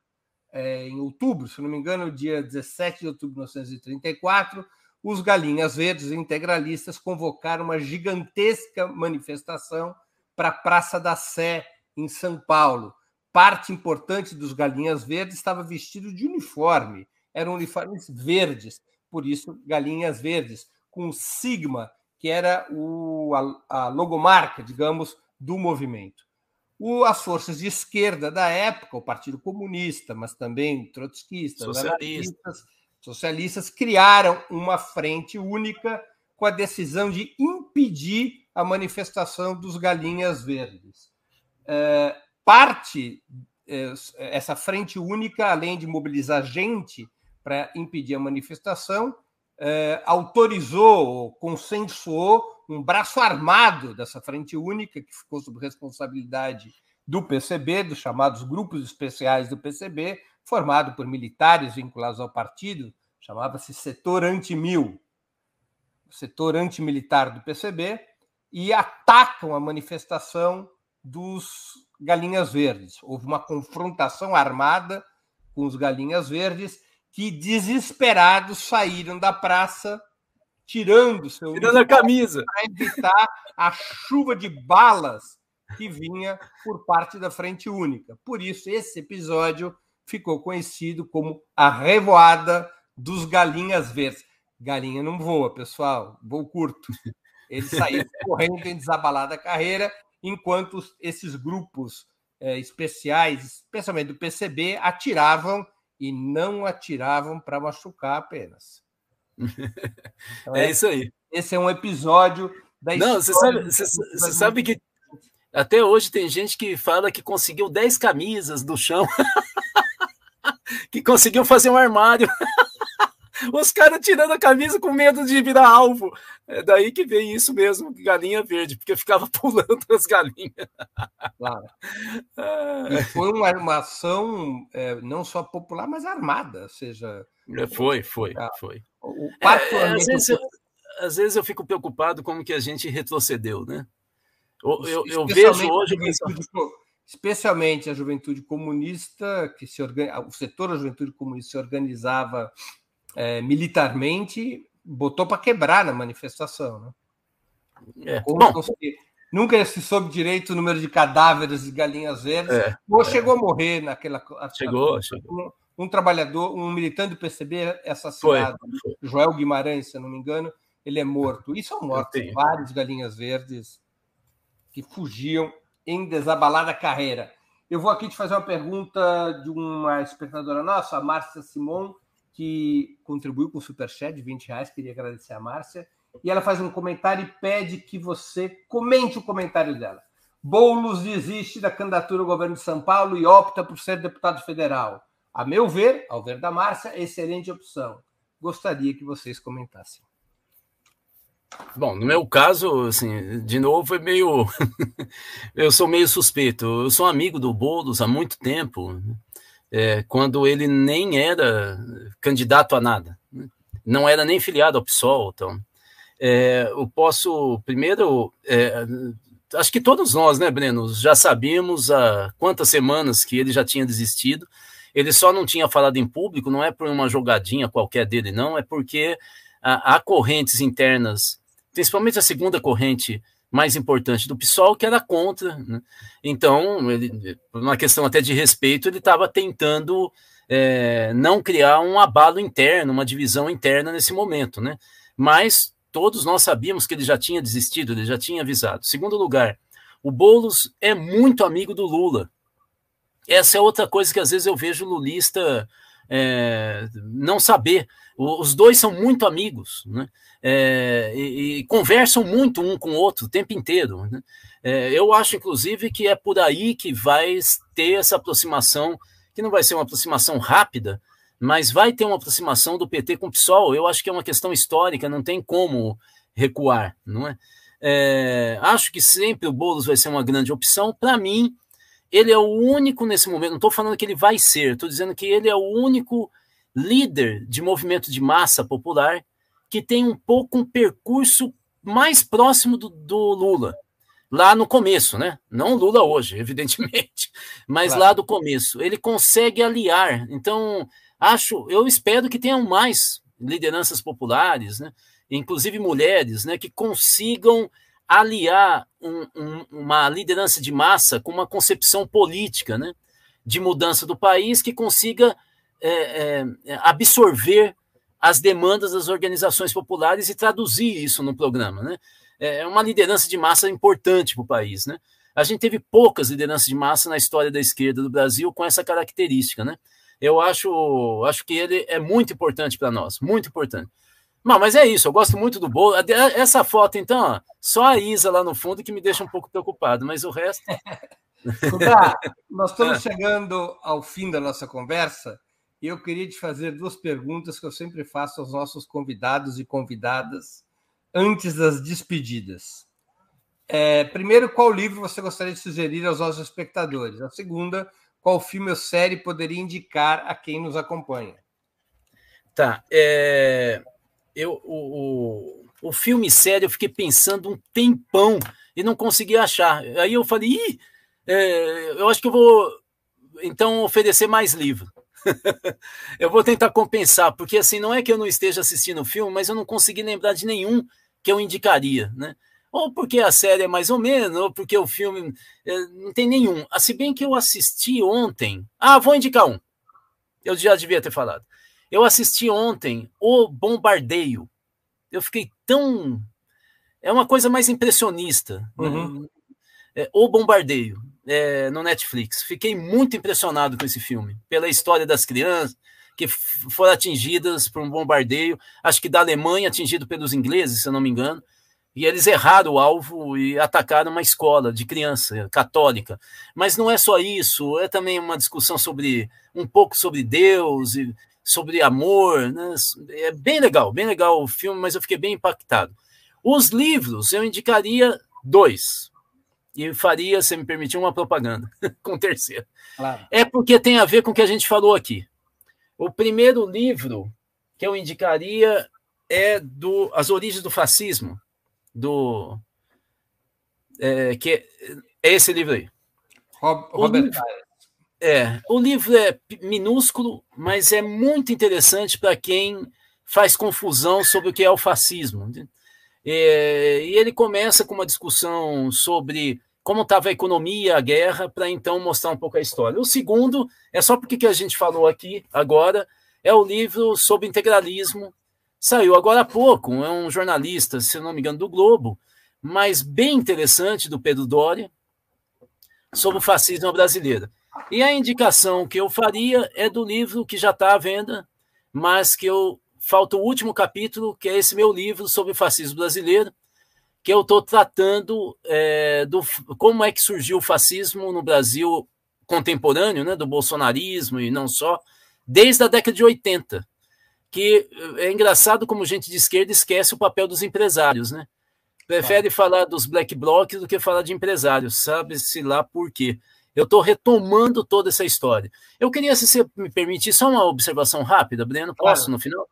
é, em outubro, se não me engano, dia 17 de outubro de 1934, os Galinhas Verdes integralistas convocaram uma gigantesca manifestação para a Praça da Sé, em São Paulo. Parte importante dos Galinhas Verdes estava vestido de uniforme, eram uniformes verdes, por isso Galinhas Verdes, com sigma, que era o, a, a logomarca, digamos, do movimento. O, as forças de esquerda da época, o Partido Comunista, mas também trotskistas, socialistas, socialistas, criaram uma frente única com a decisão de impedir a manifestação dos galinhas verdes. É, parte, é, essa frente única, além de mobilizar gente para impedir a manifestação, é, autorizou, consensuou um braço armado dessa frente única, que ficou sob responsabilidade do PCB, dos chamados grupos especiais do PCB, formado por militares vinculados ao partido, chamava-se Setor Anti-Mil, setor antimilitar do PCB, e atacam a manifestação dos Galinhas Verdes. Houve uma confrontação armada com os Galinhas Verdes, que desesperados saíram da praça tirando seu tirando a camisa para evitar a chuva de balas que vinha por parte da Frente Única. Por isso esse episódio ficou conhecido como a revoada dos galinhas verdes. Galinha não voa, pessoal, voo curto. Eles saíram correndo em desabalada carreira, enquanto esses grupos é, especiais, especialmente do PCB, atiravam e não atiravam para machucar apenas. Então, é, é, isso aí. Esse é um episódio da história. Não, você sabe, você, você sabe que até hoje tem gente que fala que conseguiu 10 camisas do chão, que conseguiu fazer um armário. Os caras tirando a camisa com medo de virar alvo. É daí que vem isso mesmo, galinha verde, porque ficava pulando as galinhas. Claro. E foi uma, uma ação é, não só popular, mas armada, ou seja. É, foi, foi, foi. O, é, às, vezes eu, às vezes eu fico preocupado como que a gente retrocedeu, né? Eu, eu, eu vejo hoje. Especialmente a juventude comunista, que se organiza, o setor da juventude comunista se organizava é, militarmente, botou para quebrar na manifestação. Né? É. Bom, nunca se soube direito o número de cadáveres de galinhas verdes, é, ou é. chegou a morrer naquela. Chegou, chegou. Um, um, trabalhador, um militante do PCB é assassinado, foi, foi. Joel Guimarães, se eu não me engano, ele é morto. E são mortos vários galinhas verdes que fugiam em desabalada carreira. Eu vou aqui te fazer uma pergunta de uma espectadora nossa, a Márcia Simon, que contribuiu com o Superchat de 20 reais, queria agradecer a Márcia. E ela faz um comentário e pede que você comente o comentário dela. Boulos desiste da candidatura ao governo de São Paulo e opta por ser deputado federal. A meu ver, ao ver da Márcia, excelente opção. Gostaria que vocês comentassem. Bom, no meu caso, assim, de novo, é meio. eu sou meio suspeito. Eu sou amigo do Boulos há muito tempo, é, quando ele nem era candidato a nada, né? não era nem filiado ao PSOL. Então, é, eu posso, primeiro, é, acho que todos nós, né, Breno, já sabíamos há quantas semanas que ele já tinha desistido. Ele só não tinha falado em público, não é por uma jogadinha qualquer dele, não, é porque há, há correntes internas, principalmente a segunda corrente mais importante do PSOL, que era contra. Né? Então, ele, uma questão até de respeito, ele estava tentando é, não criar um abalo interno, uma divisão interna nesse momento. Né? Mas todos nós sabíamos que ele já tinha desistido, ele já tinha avisado. Segundo lugar, o Boulos é muito amigo do Lula. Essa é outra coisa que às vezes eu vejo lulista é, não saber. Os dois são muito amigos, né? É, e, e, conversam muito um com o outro o tempo inteiro. Né? É, eu acho, inclusive, que é por aí que vai ter essa aproximação, que não vai ser uma aproximação rápida, mas vai ter uma aproximação do PT com o PSOL. Eu acho que é uma questão histórica, não tem como recuar, não é? é acho que sempre o Boulos vai ser uma grande opção. Para mim, ele é o único nesse momento, não estou falando que ele vai ser, estou dizendo que ele é o único líder de movimento de massa popular que tem um pouco um percurso mais próximo do, do Lula, lá no começo, né? Não Lula hoje, evidentemente, mas claro. lá do começo. Ele consegue aliar. Então, acho, eu espero que tenham mais lideranças populares, né? inclusive mulheres, né? que consigam aliar um, um, uma liderança de massa com uma concepção política, né? de mudança do país, que consiga é, é, absorver as demandas das organizações populares e traduzir isso no programa. Né? É uma liderança de massa importante para o país. Né? A gente teve poucas lideranças de massa na história da esquerda do Brasil com essa característica. Né? Eu acho, acho que ele é muito importante para nós, muito importante. Não, mas é isso, eu gosto muito do bolo. Essa foto, então, ó, só a Isa lá no fundo que me deixa um pouco preocupado, mas o resto. nós estamos chegando ao fim da nossa conversa e eu queria te fazer duas perguntas que eu sempre faço aos nossos convidados e convidadas antes das despedidas. É, primeiro, qual livro você gostaria de sugerir aos nossos espectadores? A segunda, qual filme ou série poderia indicar a quem nos acompanha? Tá. É, eu, o, o, o filme série eu fiquei pensando um tempão e não consegui achar. Aí eu falei, Ih, é, eu acho que eu vou então oferecer mais livro. eu vou tentar compensar, porque assim, não é que eu não esteja assistindo o filme, mas eu não consegui lembrar de nenhum que eu indicaria, né? Ou porque a série é mais ou menos, ou porque o filme é, não tem nenhum. Ah, se bem que eu assisti ontem. Ah, vou indicar um. Eu já devia ter falado. Eu assisti ontem O Bombardeio. Eu fiquei tão. É uma coisa mais impressionista. Né? Uhum. Né? É, o Bombardeio é, no Netflix. Fiquei muito impressionado com esse filme, pela história das crianças que foram atingidas por um bombardeio, acho que da Alemanha, atingido pelos ingleses, se eu não me engano, e eles erraram o alvo e atacaram uma escola de criança católica. Mas não é só isso, é também uma discussão sobre um pouco sobre Deus e sobre amor. Né? É bem legal, bem legal o filme, mas eu fiquei bem impactado. Os livros eu indicaria dois e faria, se me permitir, uma propaganda com o terceiro. Claro. É porque tem a ver com o que a gente falou aqui. O primeiro livro que eu indicaria é do As Origens do Fascismo, do é, que é, esse livro aí. Rob, Robert livro, É, o livro é minúsculo, mas é muito interessante para quem faz confusão sobre o que é o fascismo. É, e ele começa com uma discussão sobre como estava a economia, a guerra, para então mostrar um pouco a história. O segundo é só porque que a gente falou aqui agora, é o livro sobre integralismo. Saiu agora há pouco, é um jornalista, se não me engano, do Globo, mas bem interessante, do Pedro Doria, sobre o fascismo brasileiro. E a indicação que eu faria é do livro que já está à venda, mas que eu falta o último capítulo, que é esse meu livro sobre o fascismo brasileiro, que eu estou tratando é, do como é que surgiu o fascismo no Brasil contemporâneo, né, do bolsonarismo e não só, desde a década de 80. Que é engraçado como gente de esquerda esquece o papel dos empresários, né? Prefere ah. falar dos black blocs do que falar de empresários, sabe-se lá por quê. Eu estou retomando toda essa história. Eu queria, se você me permitir, só uma observação rápida, Breno, posso claro. no final?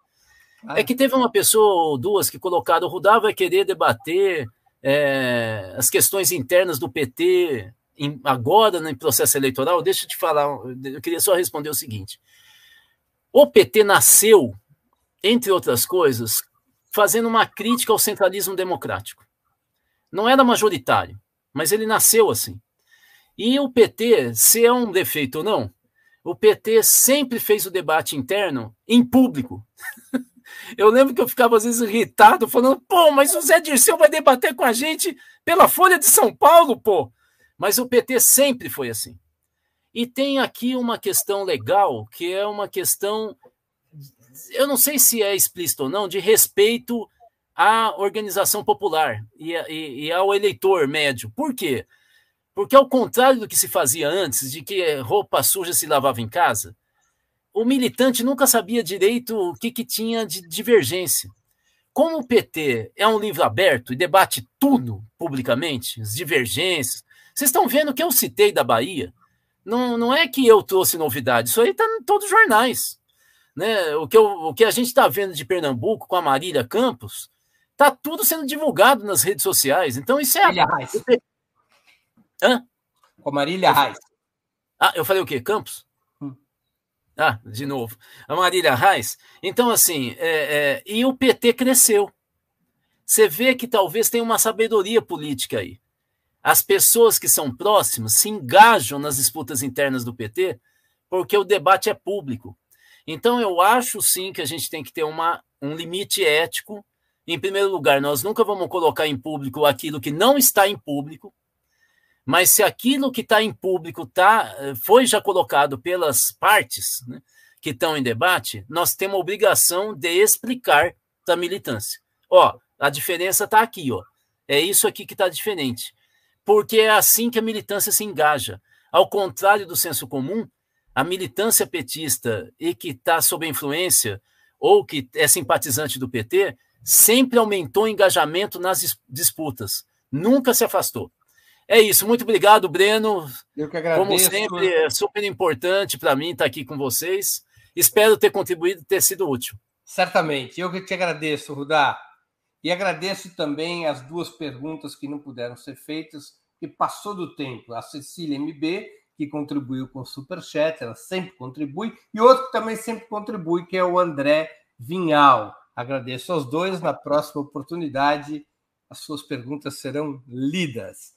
Ah. É que teve uma pessoa ou duas que colocaram o Rudá vai querer debater é, as questões internas do PT em, agora no processo eleitoral. Deixa eu te falar, eu queria só responder o seguinte: o PT nasceu, entre outras coisas, fazendo uma crítica ao centralismo democrático. Não era majoritário, mas ele nasceu assim. E o PT, se é um defeito ou não, o PT sempre fez o debate interno em público. Eu lembro que eu ficava às vezes irritado, falando, pô, mas o Zé Dirceu vai debater com a gente pela Folha de São Paulo, pô. Mas o PT sempre foi assim. E tem aqui uma questão legal, que é uma questão, eu não sei se é explícito ou não, de respeito à organização popular e, e, e ao eleitor médio. Por quê? Porque, ao contrário do que se fazia antes, de que roupa suja se lavava em casa, o militante nunca sabia direito o que, que tinha de divergência. Como o PT é um livro aberto e debate tudo publicamente, as divergências, vocês estão vendo o que eu citei da Bahia? Não, não é que eu trouxe novidade, isso aí está em todos os jornais. Né? O, que eu, o que a gente está vendo de Pernambuco com a Marília Campos, está tudo sendo divulgado nas redes sociais. Então, isso é. Marília Reis. Hã? Com a Marília Reis. Ah, eu falei o quê? Campos? Ah, de novo. A Marília Reis. Então, assim, é, é, e o PT cresceu. Você vê que talvez tenha uma sabedoria política aí. As pessoas que são próximas se engajam nas disputas internas do PT porque o debate é público. Então, eu acho sim que a gente tem que ter uma, um limite ético. Em primeiro lugar, nós nunca vamos colocar em público aquilo que não está em público. Mas se aquilo que está em público tá, foi já colocado pelas partes né, que estão em debate, nós temos a obrigação de explicar da militância. Ó, a diferença está aqui, ó. É isso aqui que está diferente. Porque é assim que a militância se engaja. Ao contrário do senso comum, a militância petista e que está sob influência ou que é simpatizante do PT sempre aumentou o engajamento nas disputas, nunca se afastou. É isso, muito obrigado, Breno. Eu que agradeço. Como sempre, é super importante para mim estar aqui com vocês. Espero ter contribuído e ter sido útil. Certamente. Eu que te agradeço, Rudá. E agradeço também as duas perguntas que não puderam ser feitas, que passou do tempo. A Cecília MB, que contribuiu com o Superchat, ela sempre contribui, e outro que também sempre contribui, que é o André Vinhal. Agradeço aos dois. Na próxima oportunidade, as suas perguntas serão lidas.